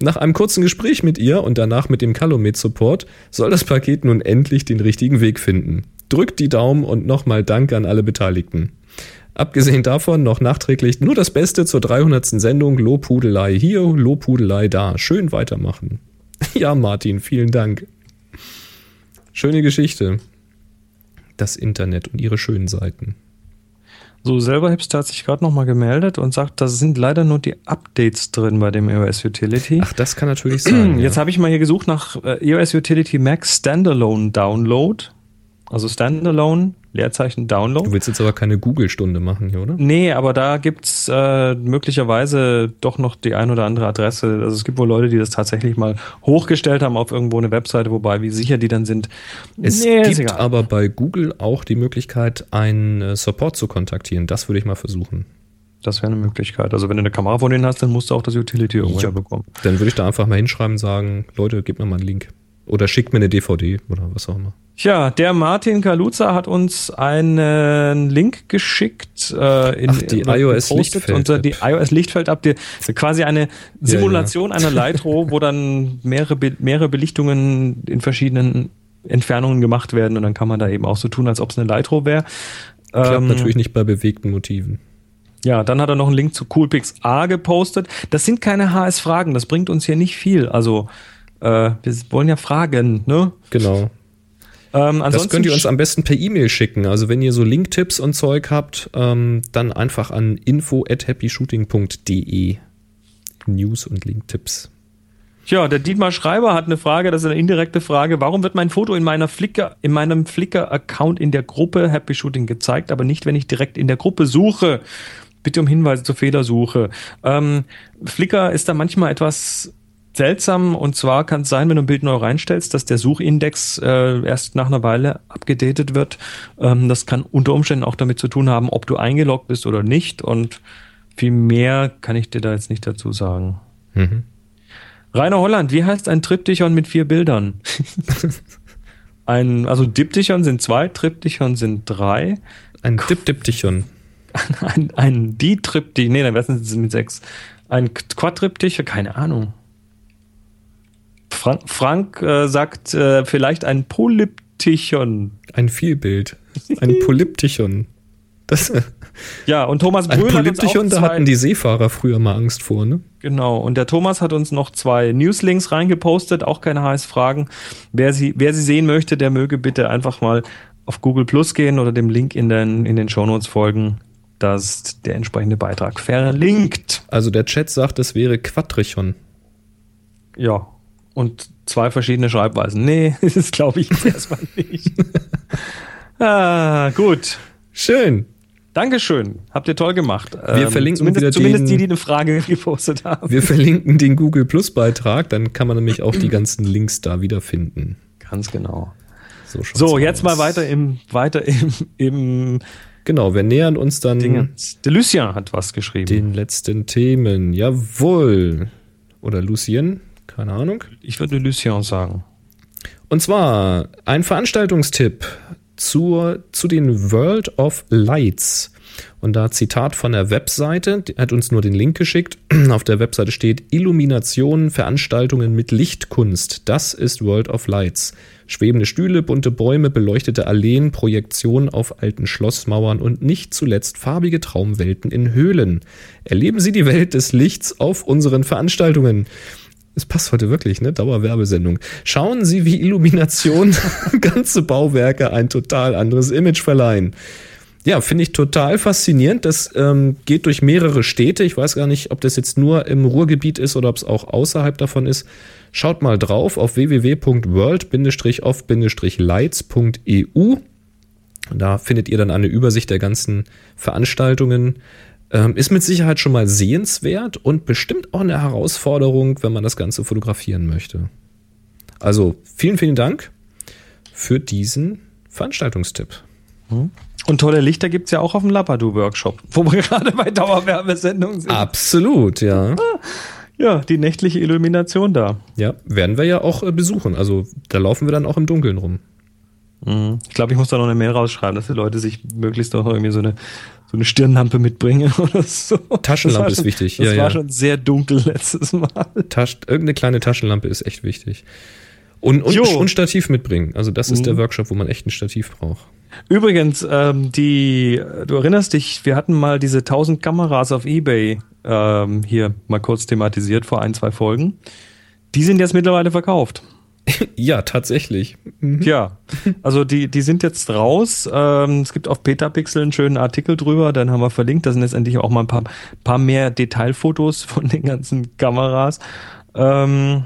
Nach einem kurzen Gespräch mit ihr und danach mit dem Calumet Support soll das Paket nun endlich den richtigen Weg finden. Drückt die Daumen und nochmal Dank an alle Beteiligten. Abgesehen davon noch nachträglich nur das Beste zur 300. Sendung Lobhudelei hier, Lobhudelei da. Schön weitermachen. Ja, Martin, vielen Dank. Schöne Geschichte. Das Internet und ihre schönen Seiten. So, selber Hipster hat sich gerade nochmal gemeldet und sagt, da sind leider nur die Updates drin bei dem EOS Utility. Ach, das kann natürlich sein. Jetzt ja. habe ich mal hier gesucht nach äh, EOS Utility Mac Standalone Download. Also Standalone, Leerzeichen Du Download. willst jetzt aber keine Google-Stunde machen hier, oder? Nee, aber da gibt's äh, möglicherweise doch noch die ein oder andere Adresse. Also es gibt wohl Leute, die das tatsächlich mal hochgestellt haben auf irgendwo eine Webseite, wobei wie sicher die dann sind. Es nee, gibt aber bei Google auch die Möglichkeit, einen äh, Support zu kontaktieren. Das würde ich mal versuchen. Das wäre eine Möglichkeit. Also wenn du eine Kamera von denen hast, dann musst du auch das Utility irgendwo Ja. bekommen. Dann würde ich da einfach mal hinschreiben, sagen, Leute, gebt mir mal einen Link. Oder schickt mir eine DVD oder was auch immer. Tja, der Martin Kaluza hat uns einen Link geschickt. Äh, in, Ach, die äh, iOS Lichtfeld-App. unter die iOS Lichtfeld-App. Die- Quasi eine Simulation einer Lightro, wo dann mehrere, mehrere Belichtungen in verschiedenen Entfernungen gemacht werden und dann kann man da eben auch so tun, als ob es eine Lightro wäre. Klappt Ähm, natürlich nicht bei bewegten Motiven. Ja, dann hat er noch einen Link zu Coolpix A gepostet. Das sind keine HS-Fragen, das bringt uns hier nicht viel. Also, äh, wir wollen ja fragen, ne? Genau. Ähm, Das könnt ihr uns am besten per E-Mail schicken. Also wenn ihr so Linktipps und Zeug habt, ähm, dann einfach an info at happyshooting.de. News und Linktipps. Tja, der Dietmar Schreiber hat eine Frage, das ist eine indirekte Frage. Warum wird mein Foto in meiner Flickr, in meinem Flickr-Account in der Gruppe Happy Shooting gezeigt, aber nicht, wenn ich direkt in der Gruppe suche? Bitte um Hinweise zur Fehlersuche. Ähm, Flickr ist da manchmal etwas seltsam und zwar kann es sein, wenn du ein Bild neu reinstellst, dass der Suchindex äh, erst nach einer Weile abgedatet wird. Ähm, das kann unter Umständen auch damit zu tun haben, ob du eingeloggt bist oder nicht und viel mehr kann ich dir da jetzt nicht dazu sagen. Mhm. Rainer Holland, wie heißt ein Triptychon mit vier Bildern? ein, also Diptychon sind zwei, Triptychon sind drei. Ein Dip-Diptychon. Ein, ein Ditriptychon, nee, dann wären es mit sechs. Ein Quadriptychon, keine Ahnung. Frank, Frank äh, sagt äh, vielleicht ein Polyptychon. Ein Vielbild. Ein Polyptychon. Das, Ja, und Thomas ein Brühl hat uns auch Polyptychon, da zwei, hatten die Seefahrer früher mal Angst vor, ne? Genau, und der Thomas hat uns noch zwei Newslinks reingepostet, auch keine heiß Fragen. Wer sie, wer sie sehen möchte, der möge bitte einfach mal auf Google Plus gehen oder dem Link in den, in den Shownotes folgen. das der entsprechende Beitrag verlinkt. Also der Chat sagt, es wäre Quattrichon. Ja. Und zwei verschiedene Schreibweisen. Nee, das glaube ich erstmal nicht. ah, gut. Schön. Dankeschön. Habt ihr toll gemacht. Wir verlinken zumindest, zumindest den- die, die eine Frage gepostet haben. Wir verlinken den Google Plus Beitrag, dann kann man nämlich auch die ganzen Links da wiederfinden. Ganz genau. So, So, aus. jetzt mal weiter im, weiter im, im Genau, wir nähern uns dann Dingens. Der Lucien hat was geschrieben. den letzten Themen. Jawohl. Oder Lucien, keine Ahnung. ich würde Lucien sagen. Und zwar ein Veranstaltungstipp zur, zu den World of Lights. Und da Zitat von der Webseite, die hat uns nur den Link geschickt. Auf der Webseite steht Illumination, Veranstaltungen mit Lichtkunst. Das ist World of Lights. Schwebende Stühle, bunte Bäume, beleuchtete Alleen, Projektionen auf alten Schlossmauern und nicht zuletzt farbige Traumwelten in Höhlen. Erleben Sie die Welt des Lichts auf unseren Veranstaltungen. Es passt heute wirklich, ne? Dauerwerbesendung. Schauen Sie, wie Illumination ganze Bauwerke ein total anderes Image verleihen. Ja, finde ich total faszinierend. Das ähm, geht durch mehrere Städte. Ich weiß gar nicht, ob das jetzt nur im Ruhrgebiet ist oder ob es auch außerhalb davon ist. Schaut mal drauf auf www.world-of-lights.eu. Da findet ihr dann eine Übersicht der ganzen Veranstaltungen. Ähm, ist mit Sicherheit schon mal sehenswert und bestimmt auch eine Herausforderung, wenn man das Ganze fotografieren möchte. Also vielen, vielen Dank für diesen Veranstaltungstipp. Und tolle Lichter gibt es ja auch auf dem Lapadu-Workshop, wo wir gerade bei Dauerwerbesendungen sind. Absolut, ja. Ja, die nächtliche Illumination da. Ja, werden wir ja auch äh, besuchen. Also da laufen wir dann auch im Dunkeln rum. Ich glaube, ich muss da noch eine Mail rausschreiben, dass die Leute sich möglichst auch irgendwie so eine, so eine Stirnlampe mitbringen oder so. Taschenlampe ist wichtig, Das ja, war ja. schon sehr dunkel letztes Mal. Tasch, irgendeine kleine Taschenlampe ist echt wichtig. Und, und. Mhm. und Stativ mitbringen. Also das ist der Workshop, wo man echt ein Stativ braucht. Übrigens, ähm, die, du erinnerst dich, wir hatten mal diese 1000 Kameras auf Ebay ähm, hier mal kurz thematisiert vor ein, zwei Folgen. Die sind jetzt mittlerweile verkauft. Ja, tatsächlich. Ja, also die, die sind jetzt raus. Ähm, es gibt auf Petapixel einen schönen Artikel drüber, dann haben wir verlinkt. Da sind jetzt endlich auch mal ein paar, paar mehr Detailfotos von den ganzen Kameras. Ähm,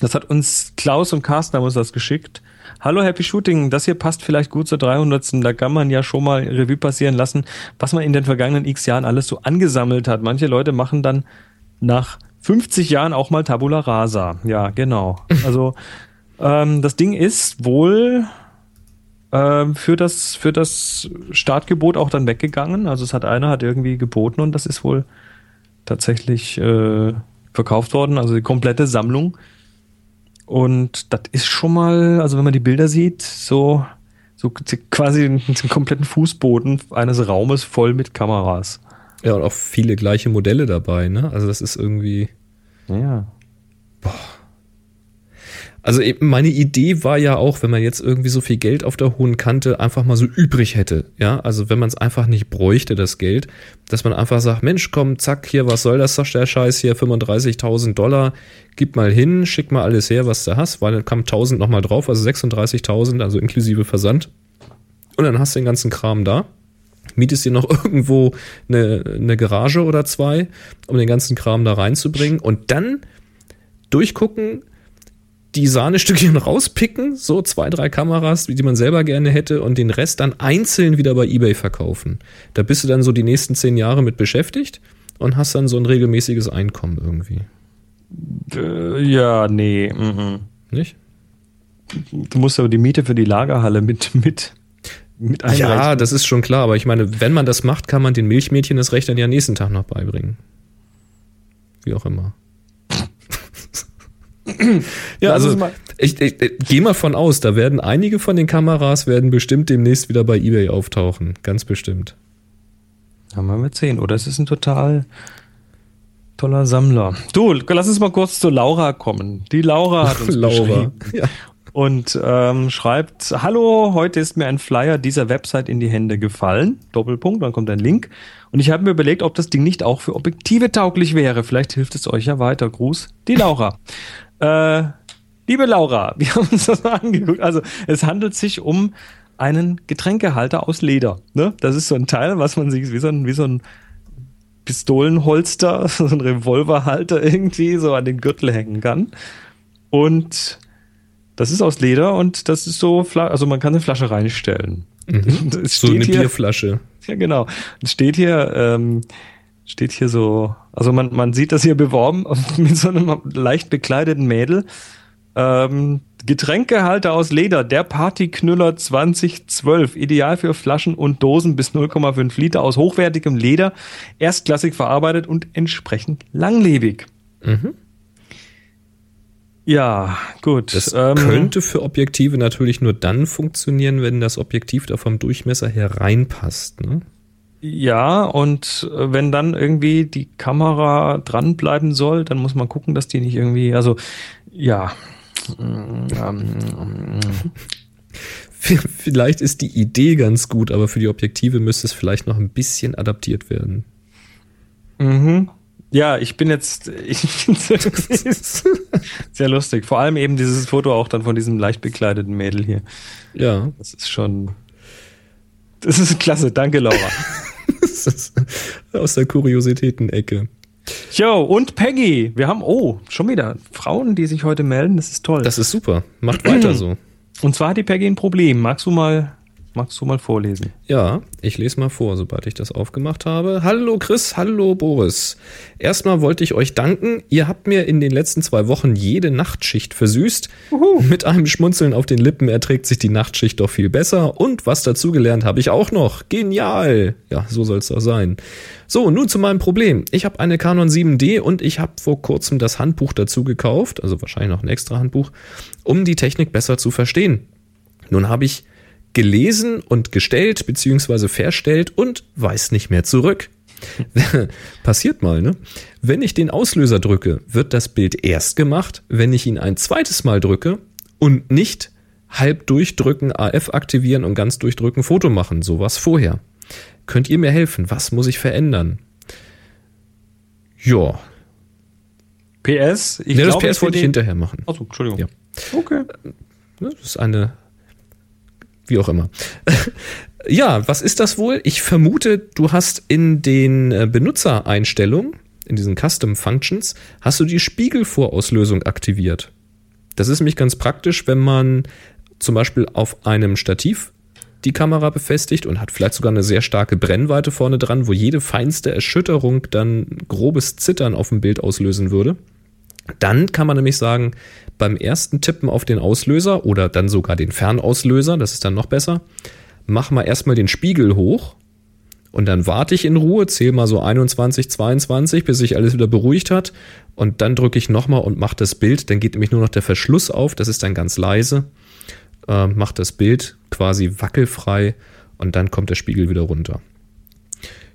das hat uns Klaus und Carsten haben uns das geschickt. Hallo Happy Shooting, das hier passt vielleicht gut zur 300. Da kann man ja schon mal Revue passieren lassen, was man in den vergangenen x Jahren alles so angesammelt hat. Manche Leute machen dann nach 50 Jahren auch mal Tabula Rasa. Ja, genau. Also ähm, das Ding ist wohl ähm, für das für das Startgebot auch dann weggegangen. Also es hat einer hat irgendwie geboten und das ist wohl tatsächlich äh, verkauft worden. Also die komplette Sammlung. Und das ist schon mal, also wenn man die Bilder sieht, so so quasi den, den kompletten Fußboden eines Raumes voll mit Kameras. Ja, und auch viele gleiche Modelle dabei, ne? Also das ist irgendwie. Ja. Also eben meine Idee war ja auch, wenn man jetzt irgendwie so viel Geld auf der hohen Kante einfach mal so übrig hätte, ja, also wenn man es einfach nicht bräuchte, das Geld, dass man einfach sagt, Mensch, komm, zack, hier, was soll das, der Scheiß hier, 35.000 Dollar, gib mal hin, schick mal alles her, was du hast, weil dann kam 1.000 nochmal drauf, also 36.000, also inklusive Versand. Und dann hast du den ganzen Kram da, mietest dir noch irgendwo eine, eine Garage oder zwei, um den ganzen Kram da reinzubringen und dann durchgucken, die Sahnestückchen rauspicken, so zwei, drei Kameras, die man selber gerne hätte und den Rest dann einzeln wieder bei eBay verkaufen. Da bist du dann so die nächsten zehn Jahre mit beschäftigt und hast dann so ein regelmäßiges Einkommen irgendwie. Äh, ja, nee. mhm. Nicht? Du musst aber die Miete für die Lagerhalle mit, mit, mit einrechnen. Ja, das ist schon klar, aber ich meine, wenn man das macht, kann man den Milchmädchen das Recht dann ja nächsten Tag noch beibringen. Wie auch immer. ja, Lass also ich, ich, ich gehe mal von aus, da werden einige von den Kameras werden bestimmt demnächst wieder bei eBay auftauchen. Ganz bestimmt. Haben wir mit 10. Oder es ist ein total toller Sammler. Du, lass uns mal kurz zu Laura kommen. Die Laura hat uns Laura. geschrieben Ja. Und ähm, schreibt, hallo, heute ist mir ein Flyer dieser Website in die Hände gefallen. Doppelpunkt, dann kommt ein Link. Und ich habe mir überlegt, ob das Ding nicht auch für Objektive tauglich wäre. Vielleicht hilft es euch ja weiter. Gruß, die Laura. äh, liebe Laura, wir haben uns das mal angeguckt. Also es handelt sich um einen Getränkehalter aus Leder. Ne? Das ist so ein Teil, was man sich wie so ein, wie so ein Pistolenholster, so ein Revolverhalter irgendwie so an den Gürtel hängen kann. Und das ist aus Leder und das ist so, also man kann eine Flasche reinstellen. Es So eine hier- Bierflasche. ja, genau. Es steht hier, ähm, steht hier so, also man, man sieht das hier beworben mit so einem leicht bekleideten Mädel. Ähm, Getränkehalter aus Leder, der Partyknüller 2012, ideal für Flaschen und Dosen bis 0,5 Liter aus hochwertigem Leder, erstklassig verarbeitet und entsprechend langlebig. Mhm. Ja, gut. Das ähm, könnte für Objektive natürlich nur dann funktionieren, wenn das Objektiv da vom Durchmesser her reinpasst. Ne? Ja, und äh, wenn dann irgendwie die Kamera dranbleiben soll, dann muss man gucken, dass die nicht irgendwie, also ja. Ähm, Vielleicht ist die Idee ganz gut, aber für die Objektive müsste es vielleicht noch ein bisschen adaptiert werden. mhm. Ja, ich bin jetzt ich sehr lustig. Vor allem eben dieses Foto auch dann von diesem leicht bekleideten Mädel hier. Ja, Das ist schon. Das ist klasse, danke Laura. aus der Kuriositäten-Ecke. Jo, und Peggy. Wir haben, oh, schon wieder Frauen, die sich heute melden. Das ist toll. Das ist super. Macht weiter so. Und zwar hat die Peggy ein Problem. Magst du mal, magst du mal vorlesen? Ja, ich lese mal vor, sobald ich das aufgemacht habe. Hallo Chris, hallo Boris. Erstmal wollte ich euch danken. Ihr habt mir in den letzten zwei Wochen jede Nachtschicht versüßt. Mit einem Schmunzeln auf den Lippen erträgt sich die Nachtschicht doch viel besser. Und was dazugelernt habe ich auch noch. Genial. Ja, so soll es doch sein. So, nun zu meinem Problem. Ich habe eine Canon 7D und ich habe vor kurzem das Handbuch dazu gekauft, also wahrscheinlich noch ein extra Handbuch, um die Technik besser zu verstehen. Nun habe ich gelesen und gestellt bzw. verstellt und weiß nicht mehr zurück. Passiert mal, ne? Wenn ich den Auslöser drücke, wird das Bild erst gemacht, wenn ich ihn ein zweites Mal drücke und nicht halb durchdrücken, AF aktivieren und ganz durchdrücken, Foto machen. Sowas vorher. Könnt ihr mir helfen? Was muss ich verändern? Ja, PS, ich ne, das glaube, PS wollte ich hinterher machen. Achso, Entschuldigung. Ja. Okay. Ne, Das ist eine, wie auch immer. ja, was ist das wohl? Ich vermute, du hast in den äh, Benutzereinstellungen, in diesen Custom Functions, hast du die Spiegelvorauslösung aktiviert. Das ist nämlich ganz praktisch, wenn man zum Beispiel auf einem Stativ die Kamera befestigt und hat vielleicht sogar eine sehr starke Brennweite vorne dran, wo jede feinste Erschütterung dann grobes Zittern auf dem Bild auslösen würde. Dann kann man nämlich sagen, beim ersten Tippen auf den Auslöser oder dann sogar den Fernauslöser, das ist dann noch besser, mach mal erstmal den Spiegel hoch und dann warte ich in Ruhe, zähle mal so 21, 22, bis sich alles wieder beruhigt hat und dann drücke ich nochmal und mache das Bild, dann geht nämlich nur noch der Verschluss auf, das ist dann ganz leise, äh, macht das Bild quasi wackelfrei und dann kommt der Spiegel wieder runter.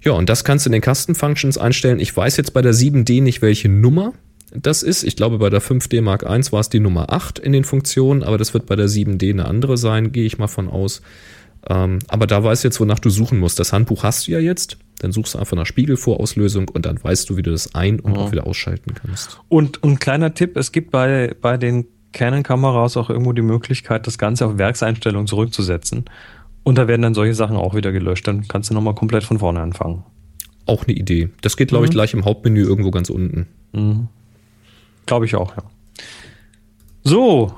Ja, und das kannst du in den Custom Functions einstellen. Ich weiß jetzt bei der 7D nicht, welche Nummer das ist. Ich glaube, bei der 5D Mark I war es die Nummer 8 in den Funktionen, aber das wird bei der 7D eine andere sein, gehe ich mal von aus. Ähm, aber da weißt du jetzt, wonach du suchen musst. Das Handbuch hast du ja jetzt. Dann suchst du einfach nach Spiegelvorauslösung und dann weißt du, wie du das ein- und auch wieder ausschalten kannst. Und ein kleiner Tipp, es gibt bei, bei den Canon-Kameras auch irgendwo die Möglichkeit, das Ganze auf Werkseinstellungen zurückzusetzen. Und da werden dann solche Sachen auch wieder gelöscht. Dann kannst du nochmal komplett von vorne anfangen. Auch eine Idee. Das geht, glaube ich, gleich im Hauptmenü irgendwo ganz unten. Glaube ich auch, ja. So,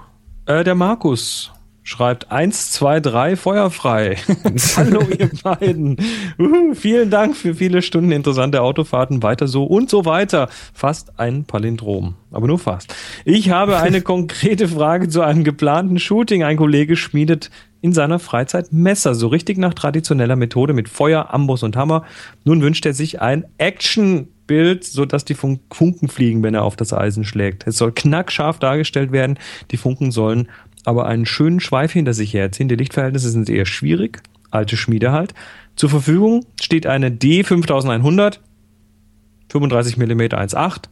äh, der Markus schreibt 1, 2, 3, feuerfrei. Hallo ihr beiden. Uhu, vielen Dank für viele Stunden interessante Autofahrten. Weiter so und so weiter. Fast ein Palindrom. Aber nur fast. Ich habe eine konkrete Frage zu einem geplanten Shooting. Ein Kollege schmiedet in seiner Freizeit Messer, so richtig nach traditioneller Methode mit Feuer, Amboss und Hammer. Nun wünscht er sich ein Action-Bild, sodass die Fun Funken fliegen, wenn er auf das Eisen schlägt. Es soll knackscharf dargestellt werden. Die Funken sollen aber einen schönen Schweif hinter sich herziehen. Die Lichtverhältnisse sind eher schwierig. Alte Schmiede halt. Zur Verfügung steht eine D5100, 35 mm 1.8,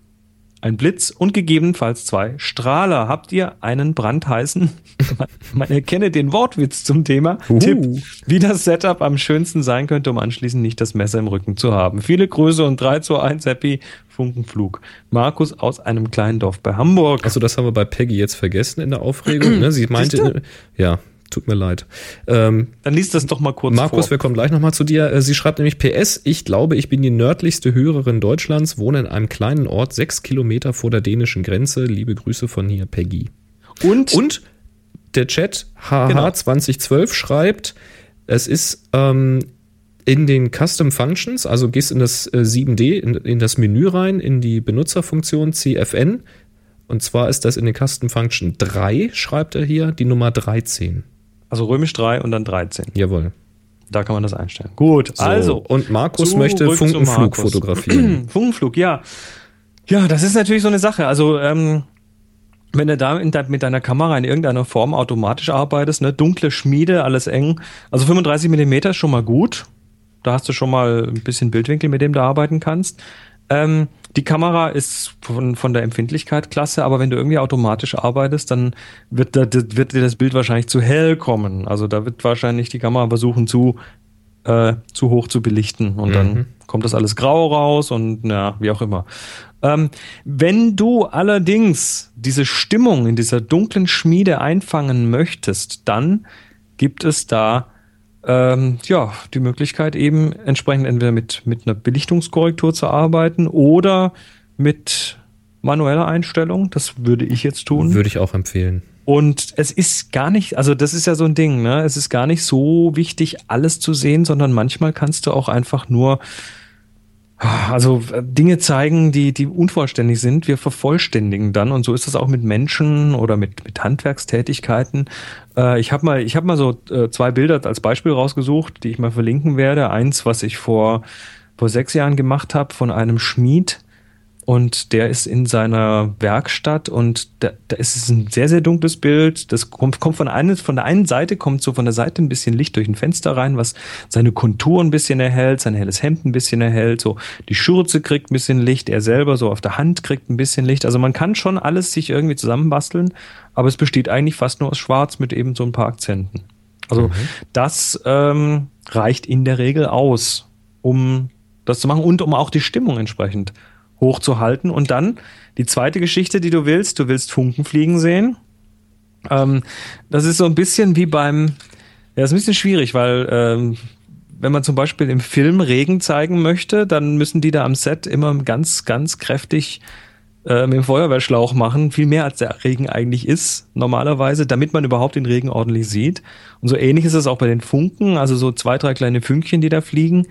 ein Blitz und gegebenenfalls zwei Strahler. Habt ihr einen brandheißen? Man, man erkenne den Wortwitz zum Thema. Tipp, wie das Setup am schönsten sein könnte, um anschließend nicht das Messer im Rücken zu haben. Viele Grüße und 3 zu 1 Happy Funkenflug. Markus aus einem kleinen Dorf bei Hamburg. Also das haben wir bei Peggy jetzt vergessen in der Aufregung. Ne? Sie meinte, ja, Tut mir leid. Ähm, Dann liest das doch mal kurz Markus, vor. wir kommen gleich nochmal zu dir. Äh, Sie schreibt nämlich PS, ich glaube, ich bin die nördlichste Hörerin Deutschlands, wohne in einem kleinen Ort, sechs Kilometer vor der dänischen Grenze. Liebe Grüße von hier, Peggy. Und, Und der Chat HH Genau. 2012 schreibt, es ist ähm, in den Custom Functions, also gehst in das äh, 7D, in, in das Menü rein, in die Benutzerfunktion CFN. Und zwar ist das in den Custom Function 3, schreibt er hier, die Nummer 13. also römisch 3 und dann 13. Jawohl. Da kann man das einstellen. Gut, So, also. Und Markus möchte Funkenflug fotografieren. Funkenflug, ja. Ja, das ist natürlich so eine Sache. Also, ähm, wenn du da mit deiner Kamera in irgendeiner Form automatisch arbeitest, ne, dunkle Schmiede, alles eng. Also 35 Millimeter ist schon mal gut. Da hast du schon mal ein bisschen Bildwinkel, mit dem du arbeiten kannst. Ähm, die Kamera ist von, von der Empfindlichkeit klasse, aber wenn du irgendwie automatisch arbeitest, dann wird, da, wird dir das Bild wahrscheinlich zu hell kommen. Also da wird wahrscheinlich die Kamera versuchen zu, äh, zu hoch zu belichten und dann kommt das alles grau raus und ja, wie auch immer. Ähm, wenn du allerdings diese Stimmung in dieser dunklen Schmiede einfangen möchtest, dann gibt es da ähm, ja, die Möglichkeit eben entsprechend entweder mit, mit einer Belichtungskorrektur zu arbeiten oder mit manueller Einstellung. Das würde ich jetzt tun. Würde ich auch empfehlen. Und es ist gar nicht, also das ist ja so ein Ding, ne? Es ist gar nicht so wichtig, alles zu sehen, sondern manchmal kannst du auch einfach nur, also äh, Dinge zeigen, die, die unvollständig sind. Wir vervollständigen dann. Und so ist das auch mit Menschen oder mit, mit Handwerkstätigkeiten. Äh, ich habe mal, ich habe mal so äh, zwei Bilder als Beispiel rausgesucht, die ich mal verlinken werde. Eins, was ich vor, vor sechs Jahren gemacht habe von einem Schmied, und der ist in seiner Werkstatt und da, da ist es ein sehr, sehr dunkles Bild. Das kommt, kommt von, einer, von der einen Seite, kommt so von der Seite ein bisschen Licht durch ein Fenster rein, was seine Kontur ein bisschen erhält, sein helles Hemd ein bisschen erhält, so die Schürze kriegt ein bisschen Licht, er selber so auf der Hand kriegt ein bisschen Licht. Also man kann schon alles sich irgendwie zusammenbasteln, aber es besteht eigentlich fast nur aus Schwarz mit eben so ein paar Akzenten. Also das ähm, reicht in der Regel aus, um das zu machen und um auch die Stimmung entsprechend hochzuhalten. Und dann die zweite Geschichte, die du willst, du willst Funken fliegen sehen. Ähm, das ist so ein bisschen wie beim, ja, ist ein bisschen schwierig, weil ähm, wenn man zum Beispiel im Film Regen zeigen möchte, dann müssen die da am Set immer ganz, ganz kräftig äh, mit dem Feuerwehrschlauch machen, viel mehr als der Regen eigentlich ist, normalerweise, damit man überhaupt den Regen ordentlich sieht. Und so ähnlich ist es auch bei den Funken, also so zwei, drei kleine Fünkchen, die da fliegen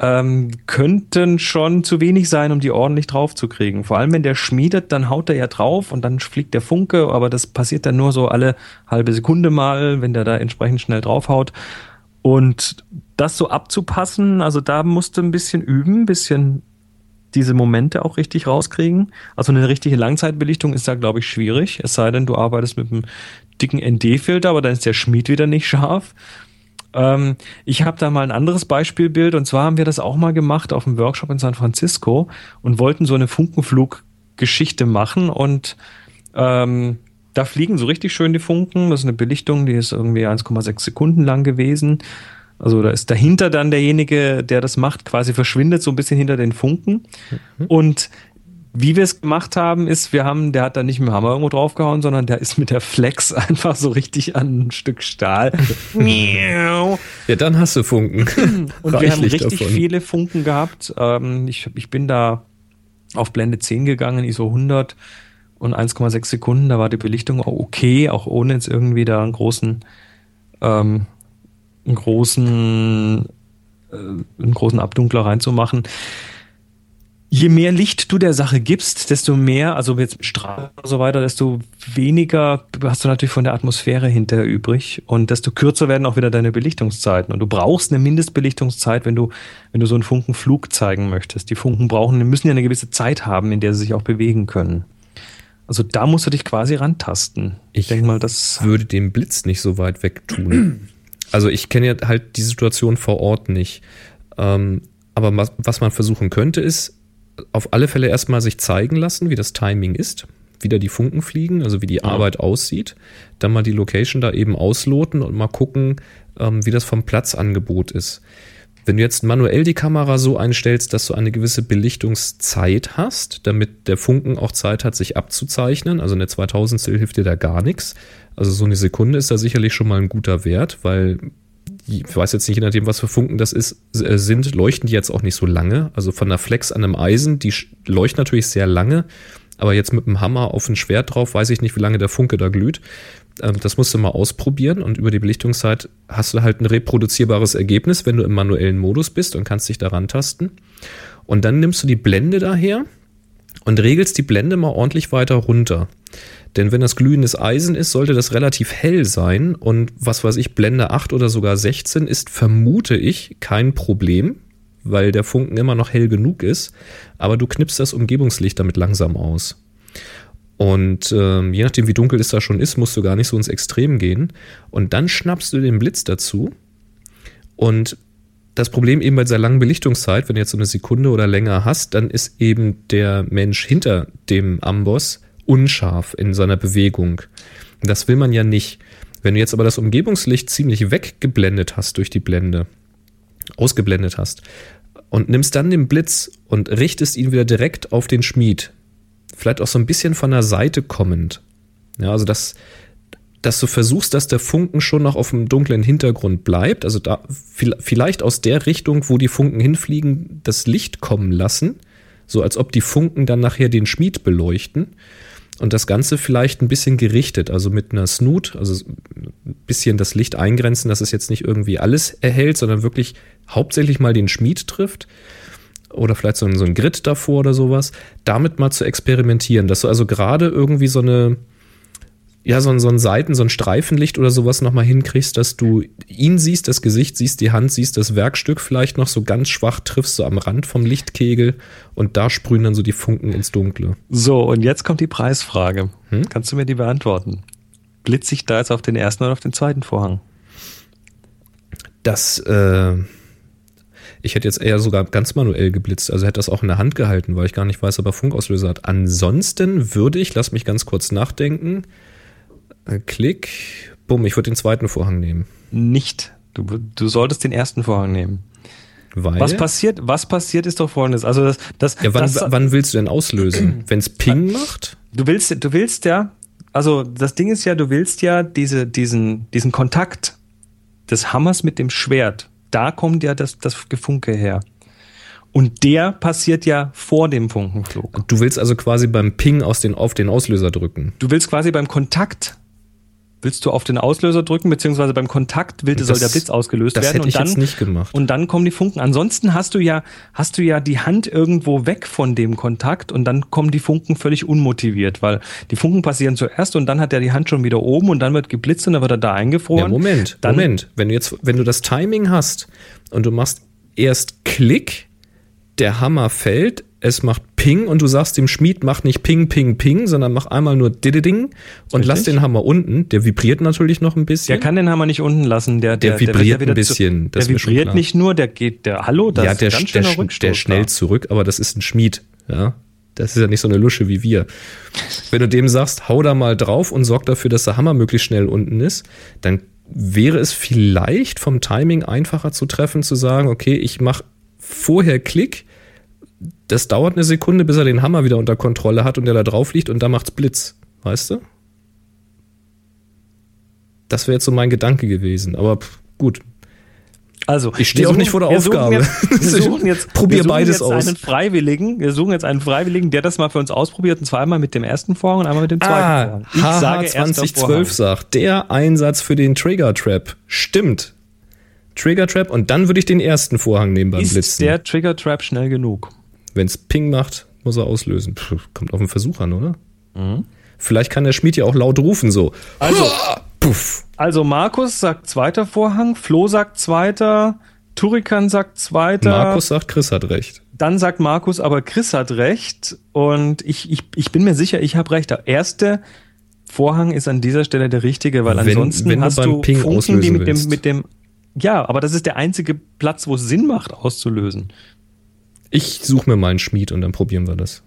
ähm, könnten schon zu wenig sein, um die ordentlich drauf zu kriegen. Vor allem, wenn der schmiedet, dann haut er ja drauf und dann fliegt der Funke, aber das passiert dann nur so alle halbe Sekunde mal, wenn der da entsprechend schnell draufhaut. Und das so abzupassen, also da musst du ein bisschen üben, ein bisschen diese Momente auch richtig rauskriegen. Also eine richtige Langzeitbelichtung ist da, glaube ich, schwierig. Es sei denn, du arbeitest mit einem dicken ND-Filter, aber dann ist der Schmied wieder nicht scharf. Ähm, ich habe da mal ein anderes Beispielbild und zwar haben wir das auch mal gemacht auf einem Workshop in San Francisco und wollten so eine Funkenflug-Geschichte machen und ähm, da fliegen so richtig schön die Funken. Das ist eine Belichtung, die ist irgendwie 1,6 Sekunden lang gewesen. Also da ist dahinter dann derjenige, der das macht, quasi verschwindet so ein bisschen hinter den Funken. Und wie wir es gemacht haben, ist, wir haben, der hat da nicht mit dem Hammer irgendwo draufgehauen, sondern der ist mit der Flex einfach so richtig an ein Stück Stahl. Miau. Ja, dann hast du Funken. Und wir haben richtig davon. viele Funken gehabt. Ähm, ich, ich bin da auf Blende 10 gegangen, ISO 100 und 1,6 Sekunden. Da war die Belichtung auch okay, auch ohne jetzt irgendwie da einen großen, ähm, einen großen, äh, einen großen Abdunkler reinzumachen. Je mehr Licht du der Sache gibst, desto mehr, also jetzt Strahlen und so weiter, desto weniger hast du natürlich von der Atmosphäre hinterher übrig und desto kürzer werden auch wieder deine Belichtungszeiten. Und du brauchst eine Mindestbelichtungszeit, wenn du, wenn du so einen Funkenflug zeigen möchtest. Die Funken brauchen, müssen ja eine gewisse Zeit haben, in der sie sich auch bewegen können. Also da musst du dich quasi rantasten. Ich denke mal, das würde den Blitz nicht so weit weg tun. Also ich kenne ja halt die Situation vor Ort nicht. Ähm, aber was, was man versuchen könnte, ist auf alle Fälle erstmal sich zeigen lassen, wie das Timing ist, wie da die Funken fliegen, also wie die Arbeit aussieht. Dann mal die Location da eben ausloten und mal gucken, ähm, wie das vom Platzangebot ist. Wenn du jetzt manuell die Kamera so einstellst, dass du eine gewisse Belichtungszeit hast, damit der Funken auch Zeit hat, sich abzuzeichnen, also eine 2000 hilft dir da gar nichts. Also so eine Sekunde ist da sicherlich schon mal ein guter Wert, weil ich weiß jetzt nicht, je nachdem, was für Funken das ist, äh, sind, leuchten die jetzt auch nicht so lange. Also von der Flex an einem Eisen, die leuchten natürlich sehr lange, aber jetzt mit dem Hammer auf ein Schwert drauf, weiß ich nicht, wie lange der Funke da glüht. Ähm, das musst du mal ausprobieren und über die Belichtungszeit hast du halt ein reproduzierbares Ergebnis, wenn du im manuellen Modus bist und kannst dich daran tasten. Und dann nimmst du die Blende daher und regelst die Blende mal ordentlich weiter runter. Denn wenn das glühendes Eisen ist, sollte das relativ hell sein und was weiß ich, Blende 8 oder sogar 16 ist, vermute ich, kein Problem, weil der Funken immer noch hell genug ist, aber du knippst das Umgebungslicht damit langsam aus. Und ähm, je nachdem, wie dunkel es da schon ist, musst du gar nicht so ins Extrem gehen. Und dann schnappst du den Blitz dazu. Und das Problem eben bei dieser langen Belichtungszeit, wenn du jetzt so eine Sekunde oder länger hast, dann ist eben der Mensch hinter dem Amboss unscharf in seiner Bewegung. Das will man ja nicht. Wenn du jetzt aber das Umgebungslicht ziemlich weggeblendet hast durch die Blende, ausgeblendet hast, und nimmst dann den Blitz und richtest ihn wieder direkt auf den Schmied, vielleicht auch so ein bisschen von der Seite kommend. Ja, also dass, dass du versuchst, dass der Funken schon noch auf dem dunklen Hintergrund bleibt, also da vielleicht aus der Richtung, wo die Funken hinfliegen, das Licht kommen lassen, so als ob die Funken dann nachher den Schmied beleuchten und das Ganze vielleicht ein bisschen gerichtet, also mit einer Snoot, also ein bisschen das Licht eingrenzen, dass es jetzt nicht irgendwie alles erhält, sondern wirklich hauptsächlich mal den Schmied trifft oder vielleicht so ein, so ein Grid davor oder sowas, damit mal zu experimentieren, dass du also gerade irgendwie so eine, ja, so ein, so ein Seiten, so ein Streifenlicht oder sowas nochmal hinkriegst, dass du ihn siehst, das Gesicht siehst, die Hand siehst, das Werkstück vielleicht noch so ganz schwach triffst, so am Rand vom Lichtkegel und da sprühen dann so die Funken ins Dunkle. So, und jetzt kommt die Preisfrage. Hm? Kannst du mir die beantworten? Blitze ich da jetzt auf den ersten oder auf den zweiten Vorhang? Das, äh, ich hätte jetzt eher sogar ganz manuell geblitzt, also hätte das auch in der Hand gehalten, weil ich gar nicht weiß, ob er Funkauslöser hat. Ansonsten würde ich, lass mich ganz kurz nachdenken, äh, Klick, bumm, ich würde den zweiten Vorhang nehmen. Nicht. Du, du solltest den ersten Vorhang nehmen. Weil? Was passiert, was passiert ist doch folgendes. Also das, das, ja, wann, das, wann willst du denn auslösen? Wenn es Ping macht? Du willst, du willst ja, also das Ding ist ja, du willst ja diese, diesen, diesen Kontakt des Hammers mit dem Schwert da kommt ja das, das Gefunke her. Und der passiert ja vor dem Funkenflug. Du willst also quasi beim Ping aus den, auf den Auslöser drücken. Du willst quasi beim Kontakt willst du auf den Auslöser drücken, beziehungsweise beim Kontakt will, soll der Blitz ausgelöst das werden. Hätte ich und dann, nicht gemacht. Und dann kommen die Funken. Ansonsten hast du ja, hast du ja die Hand irgendwo weg von dem Kontakt und dann kommen die Funken völlig unmotiviert, weil die Funken passieren zuerst und dann hat er die Hand schon wieder oben und dann wird geblitzt und dann wird er da eingefroren. Ja, Moment, dann, Moment. Wenn du jetzt, wenn du das Timing hast und du machst erst Klick, der Hammer fällt, es macht Ping und du sagst dem Schmied, mach nicht Ping, Ping, Ping, sondern mach einmal nur Dididing und Richtig. lass den Hammer unten. Der vibriert natürlich noch ein bisschen. Der kann den Hammer nicht unten lassen. Der, der, der vibriert der ein bisschen. Zu, der vibriert nicht nur, der geht, der, hallo, das ja, der, ist ganz der, der, der schnell zurück, aber das ist ein Schmied. Ja, das ist ja nicht so eine Lusche wie wir. Wenn du dem sagst, hau da mal drauf und sorg dafür, dass der Hammer möglichst schnell unten ist, dann wäre es vielleicht vom Timing einfacher zu treffen, zu sagen, okay, ich mache vorher Klick, das dauert eine Sekunde, bis er den Hammer wieder unter Kontrolle hat und der da drauf liegt und da macht's Blitz. Weißt du? Das wäre jetzt so mein Gedanke gewesen. Aber pff, gut. Also, ich stehe auch nicht vor der wir Aufgabe. Jetzt, wir suchen jetzt, Probier wir suchen beides jetzt aus. Einen Freiwilligen, wir suchen jetzt einen Freiwilligen, der das mal für uns ausprobiert, und zwar einmal mit dem ersten Vorhang und einmal mit dem zweiten ah, Vorhang. Ich HH sage 2012 sagt, der Einsatz für den Trigger Trap. Stimmt. Trigger Trap und dann würde ich den ersten Vorhang nehmen beim Ist Blitzen. Ist der Trigger Trap schnell genug? Wenn es Ping macht, muss er auslösen. Puh, kommt auf den Versuch an, oder? Mhm. Vielleicht kann der Schmied ja auch laut rufen, so. Also, Puff. also Markus sagt zweiter Vorhang, Flo sagt zweiter, Turikan sagt zweiter. Markus sagt, Chris hat recht. Dann sagt Markus, aber Chris hat recht. Und ich, ich, ich bin mir sicher, ich habe recht. Der erste Vorhang ist an dieser Stelle der richtige, weil wenn, ansonsten wenn hast du, Ping Funken, die mit dem, mit dem, ja, aber das ist der einzige Platz, wo es Sinn macht, auszulösen. Ich suche mir mal einen Schmied und dann probieren wir das.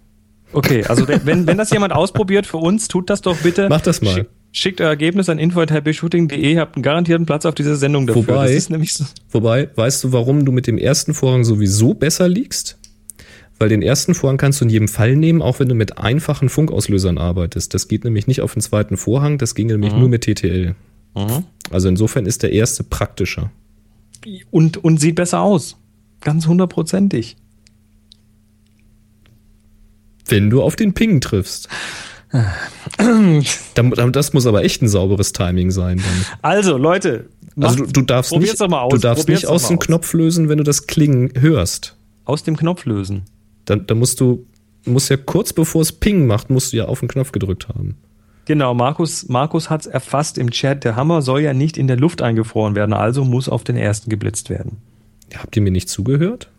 Okay, also wenn, wenn das jemand ausprobiert für uns, tut das doch bitte. Mach das mal. Schickt euer Ergebnis an info.happyshooting.de, ihr habt einen garantierten Platz auf dieser Sendung dafür. Wobei- das ist nämlich so. Wobei, weißt du, warum du mit dem ersten Vorhang sowieso besser liegst? Weil den ersten Vorhang kannst du in jedem Fall nehmen, auch wenn du mit einfachen Funkauslösern arbeitest. Das geht nämlich nicht auf den zweiten Vorhang, das ginge nämlich nur mit TTL. Also insofern ist der erste praktischer. Und, und sieht besser aus. Ganz hundertprozentig. Wenn du auf den Ping triffst. Dann- Das muss aber echt ein sauberes Timing sein. Dann. Also, Leute. Also du, du darfst nicht, aus. du darfst nicht aus dem Knopf lösen, wenn du das Klingen hörst. Aus dem Knopf lösen. Dann, dann musst du, musst ja kurz bevor es Ping macht, musst du ja auf den Knopf gedrückt haben. Genau, Markus, Markus hat es erfasst im Chat. Der Hammer soll ja nicht in der Luft eingefroren werden, also muss auf den ersten geblitzt werden. Habt ihr mir nicht zugehört?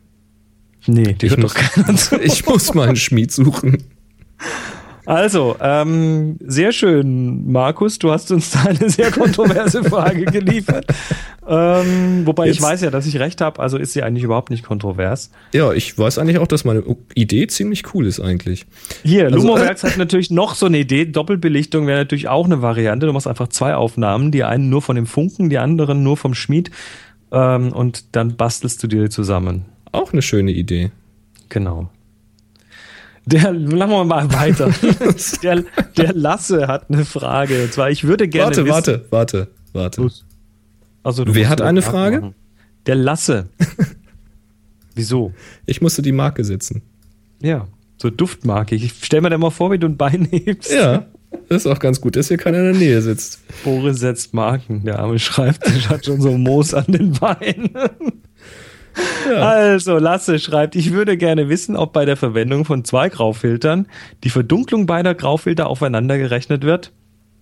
Nee, die Ich hört muss, doch keiner zu. ich muss mal einen Schmied suchen. Also, ähm, sehr schön, Markus. Du hast uns da eine sehr kontroverse Frage geliefert. Ähm, wobei ich Jetzt- weiß ja, dass ich recht habe, also ist sie eigentlich überhaupt nicht kontrovers. Ja, ich weiß eigentlich auch, dass meine Idee ziemlich cool ist eigentlich. Hier, Also, Lumowerks hat natürlich noch so eine Idee. Doppelbelichtung wäre natürlich auch eine Variante. Du machst einfach zwei Aufnahmen. Die einen nur von dem Funken, die anderen nur vom Schmied. Ähm, und dann bastelst du dir zusammen. Auch eine schöne Idee. Genau. Der, machen wir mal weiter. der, der Lasse hat eine Frage. Und zwar, ich würde gerne. Warte, wissen, warte, warte, warte. Also, Wer hat eine Frage? machen. Der Lasse. Wieso? Ich musste die Marke setzen. Ja, so Duftmarke. Ich stell mir da mal vor, wie du ein Bein hebst. Ja, das ist auch ganz gut, dass hier keiner in der Nähe sitzt. Boris setzt Marken. Der arme Schreibtisch hat schon so Moos an den Beinen. Also, Lasse schreibt, ich würde gerne wissen, ob bei der Verwendung von zwei Graufiltern die Verdunklung beider Graufilter aufeinander gerechnet wird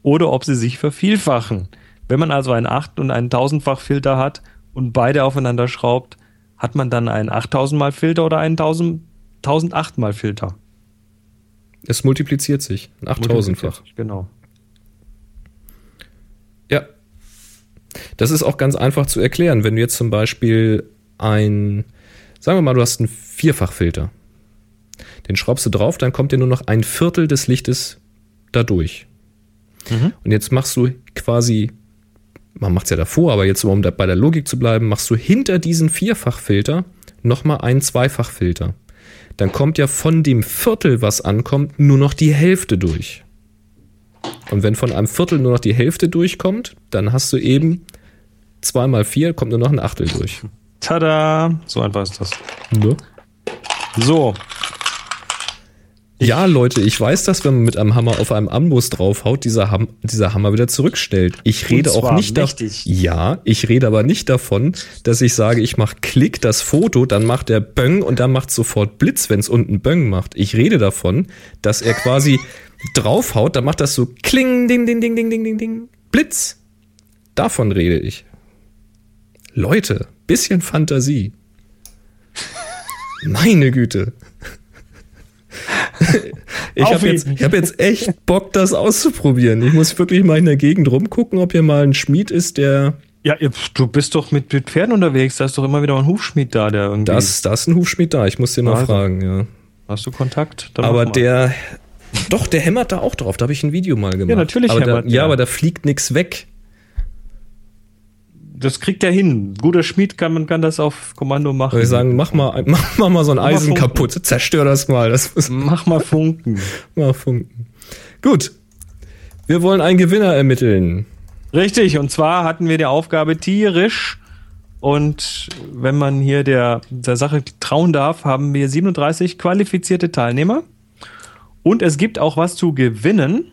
oder ob sie sich vervielfachen. Wenn man also einen 8 und einen 1000-fach Filter hat und beide aufeinander schraubt, hat man dann einen 8000 mal Filter oder einen 1000, 1008 mal Filter? Es multipliziert sich. Ein 8000-fach. Genau. Ja. Das ist auch ganz einfach zu erklären. Wenn du jetzt zum Beispiel ein, sagen wir mal, du hast einen Vierfachfilter. Den schraubst du drauf, dann kommt dir nur noch ein Viertel des Lichtes dadurch. Und jetzt machst du quasi, man macht es ja davor, aber jetzt um da bei der Logik zu bleiben, machst du hinter diesen Vierfachfilter nochmal einen Zweifachfilter. Dann kommt ja von dem Viertel, was ankommt, nur noch die Hälfte durch. Und wenn von einem Viertel nur noch die Hälfte durchkommt, dann hast du eben zwei mal vier, kommt nur noch ein Achtel durch. Tada! So einfach ist das. Ne? So, Ja, Leute, ich weiß, dass wenn man mit einem Hammer auf einem Amboss draufhaut, dieser, Ham dieser Hammer wieder zurückstellt. Ich rede auch nicht davon. Ja, ich rede aber nicht davon, dass ich sage, ich mache Klick das Foto, dann macht er Böng und dann macht sofort Blitz, wenn es unten Böng macht. Ich rede davon, dass er quasi draufhaut, dann macht das so Kling, ding, ding, ding, ding, ding, ding, ding, Blitz. Davon rede ich. Leute, bisschen Fantasie. Meine Güte. Ich habe jetzt, ich hab jetzt echt Bock, das auszuprobieren. Ich muss wirklich mal in der Gegend rumgucken, ob hier mal ein Schmied ist, der. Ja, du bist doch mit, mit Pferden unterwegs, da ist doch immer wieder ein Hufschmied da, der irgendwie. Da ist, da ist ein Hufschmied da. Ich muss den mal Also. fragen, ja. Hast du Kontakt? Dann Aber der. Doch, der hämmert da auch drauf. Da habe ich ein Video mal gemacht. natürlich aber da, hämmert Ja, der. aber da fliegt nichts weg. Das kriegt er hin. Guter Schmied kann, man kann das auf Kommando machen. Ich sagen, mach mal, mach, mach mal so ein mal Eisen kaputt. Zerstör das mal. Das Mach mal Funken. mal funken. Gut. Wir wollen einen Gewinner ermitteln. Richtig, und zwar hatten wir die Aufgabe tierisch. Und wenn man hier der, der Sache trauen darf, haben wir 37 qualifizierte Teilnehmer. Und es gibt auch was zu gewinnen.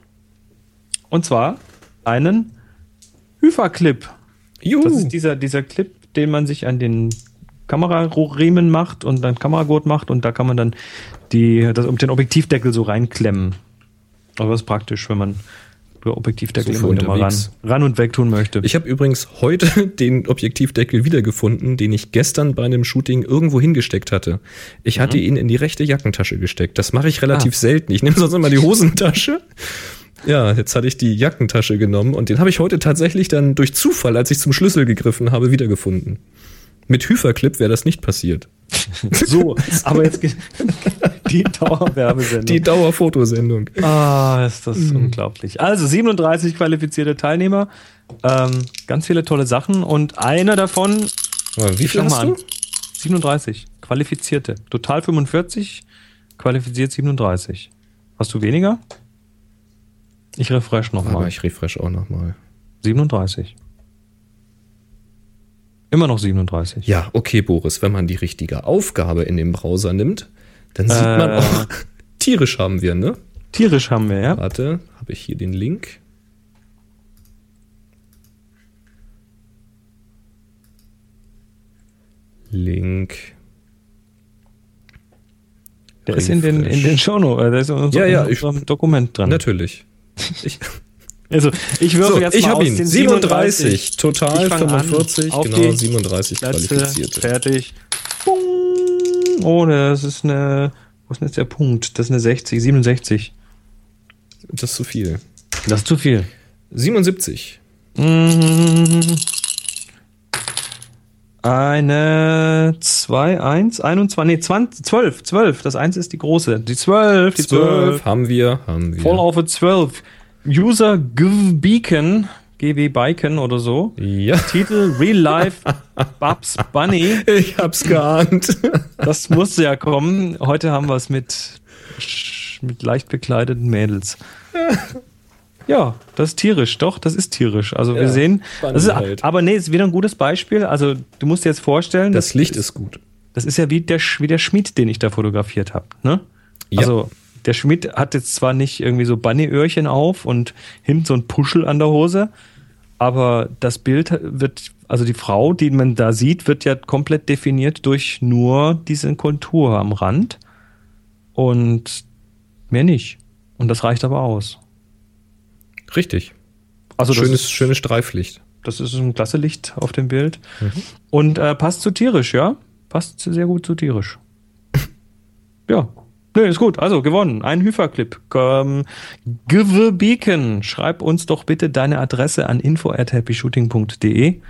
Und zwar einen Hyfa-Clip. Juhu. Das ist dieser, dieser Clip, den man sich an den Kamerariemen macht und dann Kameragurt macht und da kann man dann die, das, den Objektivdeckel so reinklemmen. Aber das ist praktisch, wenn man der Objektivdeckel So immer ran, ran und weg tun möchte. Ich habe übrigens heute den Objektivdeckel wiedergefunden, den ich gestern bei einem Shooting irgendwo hingesteckt hatte. Ich hatte ihn in die rechte Jackentasche gesteckt. Das mache ich relativ selten. Ich nehme sonst immer die Hosentasche. Ja, jetzt hatte ich die Jackentasche genommen und den habe ich heute tatsächlich dann durch Zufall, als ich zum Schlüssel gegriffen habe, wiedergefunden. Mit Hyferclip wäre das nicht passiert. so, aber jetzt Die Dauerwerbesendung. Die Dauerfotosendung. Ah, ist das unglaublich. Also 37 qualifizierte Teilnehmer, ähm, ganz viele tolle Sachen und einer davon, Aber Wie viel hast du? an, 37 qualifizierte. Total 45, qualifiziert 37. Hast du weniger? Ich refresh nochmal. ich refresh auch nochmal. 37. Immer noch 37. Ja, okay, Boris, wenn man die richtige Aufgabe in dem Browser nimmt, dann sieht Äh. man auch, tierisch haben wir, ne? Tierisch haben wir, ja. Warte, habe ich hier den Link? Link. Der ist in den, in den Shownotes, äh, der ist in unserem, Ja, ja, in ich- unserem Dokument dran. Natürlich. Ich, Also, ich würfe so, jetzt ich mal aus ihn. den 37, total Ich fang an. 45, Auf genau, die 37 Plätze, qualifizierte. fertig. Bung. Oh, das ist eine, wo ist denn jetzt der Punkt? Das ist eine 60, 67. Das ist zu viel. Das ist zu viel. 77. Mhm. Eine 2, 1, 21, nee, 20, 12, 12. Das 1 ist die große. Die 12, die 12. 12 haben wir, haben wir. Voll auf a 12. User Give Beacon, GW Beacon oder so. Ja, Titel Real Life Babs Bunny. ich hab's geahnt. Das musste ja kommen. Heute haben wir es mit, mit leicht bekleideten Mädels. Ja, das ist tierisch, doch, das ist tierisch. Also wir Ja, sehen, Bunny das ist, halt. aber nee, ist wieder ein gutes Beispiel. Also du musst dir jetzt vorstellen, Das Licht ist gut. das ist ja wie der, wie der Schmied, den ich da fotografiert habe. Ne? Ja. Also der Schmied hat jetzt zwar nicht irgendwie so Bunny-Öhrchen auf und hinten so ein Puschel an der Hose, aber das Bild wird, also die Frau, die man da sieht, wird ja komplett definiert durch nur diese Kontur am Rand und mehr nicht. Und das reicht aber aus. Richtig. Also schönes, ist- schönes Streiflicht. Das ist ein klasse Licht auf dem Bild. Und äh, passt zu tierisch, ja? Passt sehr gut zu tierisch. ja. Nee, ist gut. Also gewonnen. Ein Hüferclip. Ähm, Give Beacon. Schreib uns doch bitte deine Adresse an info at happyshooting.de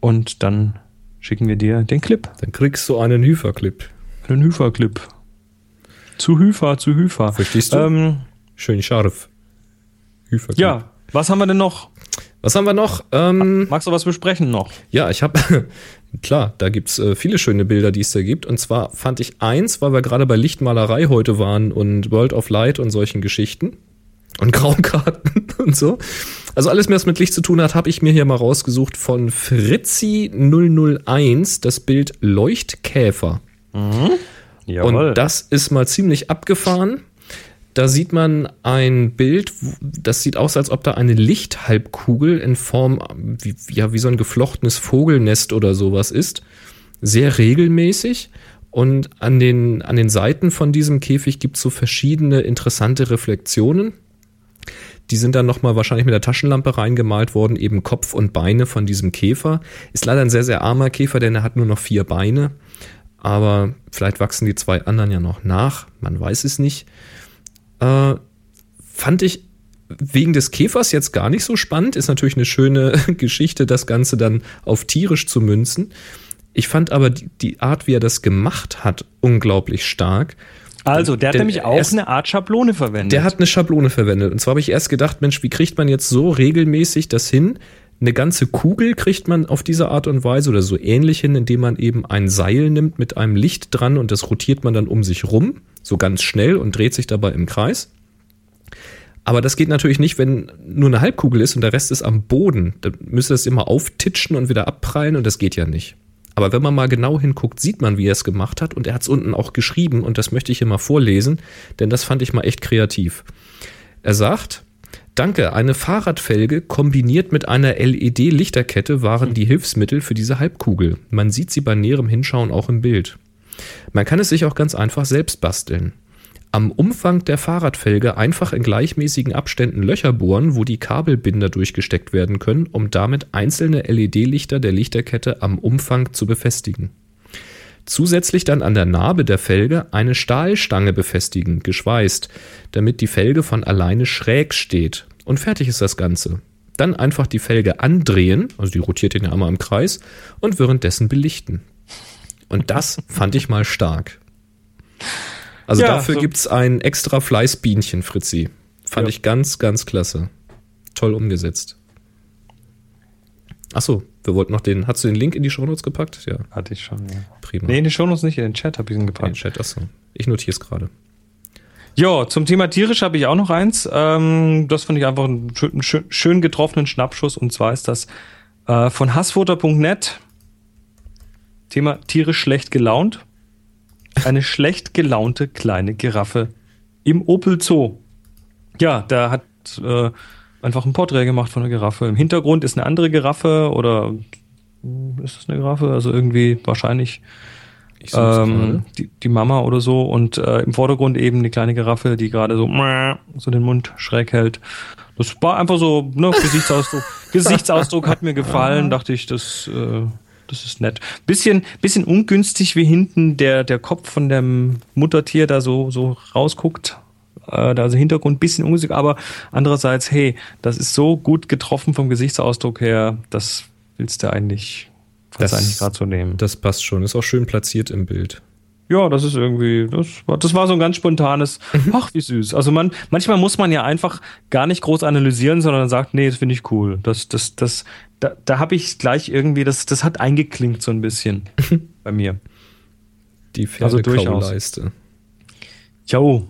und dann schicken wir dir den Clip. Dann kriegst du einen Hüferclip. Den Hüferclip. Zu Hüfer, zu Hüfer. Verstehst du? Ähm, Schön scharf. Hüferclip. ja. Was haben wir denn noch? Was haben wir noch? Ähm, Magst du was besprechen noch? ja, ich habe, klar, da gibt's äh, viele schöne Bilder, die es da gibt. Und zwar fand ich eins, weil wir gerade bei Lichtmalerei heute waren und World of Light und solchen Geschichten und Graukarten und so. Also alles, was mit Licht zu tun hat, habe ich mir hier mal rausgesucht von Fritzi001, das Bild Leuchtkäfer. Und das ist mal ziemlich abgefahren. Da sieht man ein Bild, das sieht aus, als ob da eine Lichthalbkugel in Form, wie, ja, wie so ein geflochtenes Vogelnest oder sowas ist. Sehr regelmäßig. Und an den, an den Seiten von diesem Käfig gibt es so verschiedene interessante Reflexionen. Die sind dann nochmal wahrscheinlich mit der Taschenlampe reingemalt worden, eben Kopf und Beine von diesem Käfer. Ist leider ein sehr, sehr armer Käfer, denn er hat nur noch vier Beine. Aber vielleicht wachsen die zwei anderen ja noch nach. Man weiß es nicht. Äh, fand ich wegen des Käfers jetzt gar nicht so spannend. Ist natürlich eine schöne Geschichte, das Ganze dann auf tierisch zu münzen. Ich fand aber die, die Art, wie er das gemacht hat, unglaublich stark. Also, der hat nämlich auch erst- eine Art Schablone verwendet. Der hat eine Schablone verwendet. Und zwar habe ich erst gedacht, Mensch, wie kriegt man jetzt so regelmäßig das hin? Eine ganze Kugel kriegt man auf diese Art und Weise oder so ähnlich hin, indem man eben ein Seil nimmt mit einem Licht dran und das rotiert man dann um sich rum, so ganz schnell und dreht sich dabei im Kreis. Aber das geht natürlich nicht, wenn nur eine Halbkugel ist und der Rest ist am Boden. Dann müsste das immer auftitschen und wieder abprallen und das geht ja nicht. Aber wenn man mal genau hinguckt, sieht man, wie er es gemacht hat und er hat es unten auch geschrieben und das möchte ich hier mal vorlesen, denn das fand ich mal echt kreativ. Er sagt, Danke, eine Fahrradfelge kombiniert mit einer LED-Lichterkette waren die Hilfsmittel für diese Halbkugel. Man sieht sie bei näherem Hinschauen auch im Bild. Man kann es sich auch ganz einfach selbst basteln. Am Umfang der Fahrradfelge einfach in gleichmäßigen Abständen Löcher bohren, wo die Kabelbinder durchgesteckt werden können, um damit einzelne LED-Lichter der Lichterkette am Umfang zu befestigen. Zusätzlich dann an der Narbe der Felge eine Stahlstange befestigen, geschweißt, damit die Felge von alleine schräg steht. Und fertig ist das Ganze. Dann einfach die Felge andrehen, also die rotiert den ja einmal im Kreis, und währenddessen belichten. Und das fand ich mal stark. Also Ja, dafür so- gibt's ein extra Fleißbienchen, Fritzi. Fand Ja. ich ganz, ganz klasse. Toll umgesetzt. Achso, wir wollten noch den. Hast du den Link in die Shownotes gepackt? Ja, Hatte ich schon, ja. prima. Nee, in die Shownotes nicht, in den Chat habe ich ihn in den gepackt. Chat, achso. Ich notiere es gerade. Ja, zum Thema tierisch habe ich auch noch eins. Ähm, das fand ich einfach einen schön, schön, schön getroffenen Schnappschuss. Und zwar ist das äh, von hassfutter.net. Thema tierisch schlecht gelaunt. Eine schlecht gelaunte kleine Giraffe im Opel Zoo. Ja, da hat äh, einfach ein Porträt gemacht von einer Giraffe. Im Hintergrund ist eine andere Giraffe oder hm, ist das eine Giraffe? Also irgendwie wahrscheinlich ähm, die, die Mama oder so und äh, im Vordergrund eben die kleine Giraffe, die gerade so, so den Mund schräg hält. Das war einfach so, ne, Gesichtsausdruck. Gesichtsausdruck hat mir gefallen, dachte ich, das, äh, das ist nett. Bisschen, bisschen ungünstig, wie hinten der, der Kopf von dem Muttertier da so, so rausguckt. Äh, da also Hintergrund bisschen ungünstig, aber andererseits, hey, das ist so gut getroffen vom Gesichtsausdruck her, das willst du eigentlich, das eigentlich gerade so nehmen. Das passt schon. Ist auch schön platziert im Bild. Ja, das ist irgendwie, das war, das war so ein ganz spontanes, ach, wie süß. Also man, manchmal muss man ja einfach gar nicht groß analysieren, sondern sagt, nee, das finde ich cool. Das, das, das, da, da habe ich gleich irgendwie, das, das hat eingeklingt so ein bisschen bei mir. Die Also durchaus. Pferdekauleiste. Jo.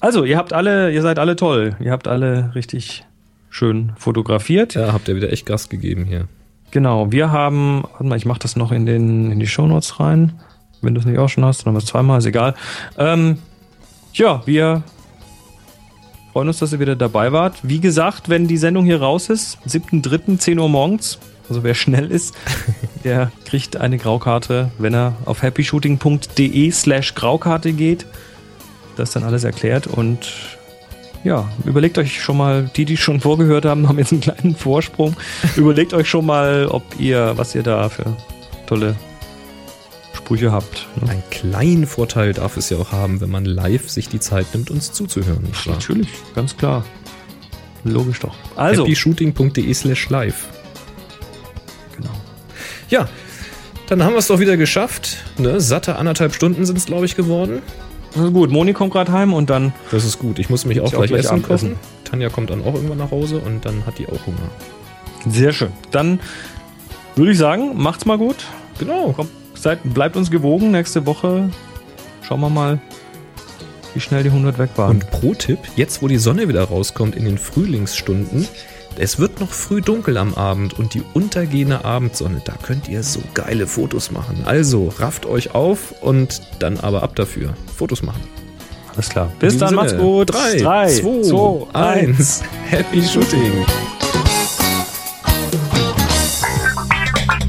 Also, ihr habt alle, ihr seid alle toll. Ihr habt alle richtig schön fotografiert. Ja, habt ihr wieder echt Gas gegeben hier. Genau, wir haben, warte mal, ich mache das noch in, den, in die Shownotes rein. Wenn du es nicht auch schon hast, dann haben wir es zweimal, ist egal. Ähm, ja, wir freuen uns, dass ihr wieder dabei wart. Wie gesagt, wenn die Sendung hier raus ist, 7.3., 10 Uhr morgens, also wer schnell ist, der kriegt eine Graukarte, wenn er auf happyshooting.de slash Graukarte geht. Das ist dann alles erklärt und ja, überlegt euch schon mal, die, die schon vorgehört haben, haben jetzt einen kleinen Vorsprung. überlegt euch schon mal, ob ihr, was ihr da für tolle Sprüche habt. ne? Einen kleinen Vorteil darf es ja auch haben, wenn man live sich die Zeit nimmt, uns zuzuhören. Wahr? Natürlich, ganz klar. Logisch doch. Also, happyshooting.de slash live. genau. Ja, dann haben wir es doch wieder geschafft. Ne? Satte anderthalb Stunden sind es, glaube ich, geworden. Das ist gut. Moni kommt gerade heim und dann Das ist gut. Ich muss mich auch Ich auch gleich, gleich Essen kochen. Tanja kommt dann auch irgendwann nach Hause und dann hat die auch Hunger. sehr schön. Dann würde ich sagen, macht's mal gut. Genau. Kommt, seid, bleibt uns gewogen. Nächste Woche schauen wir mal, wie schnell die 100 weg waren. Und Pro-Tipp, jetzt wo die Sonne wieder rauskommt in den Frühlingsstunden, es wird noch früh dunkel am Abend und die untergehende Abendsonne, da könnt ihr so geile Fotos machen. Also rafft euch auf und dann aber ab dafür. Fotos machen. Alles klar. Bis dann, diesem macht's Sinne, gut. Drei, Drei, zwei, zwei, eins. Happy Shooting.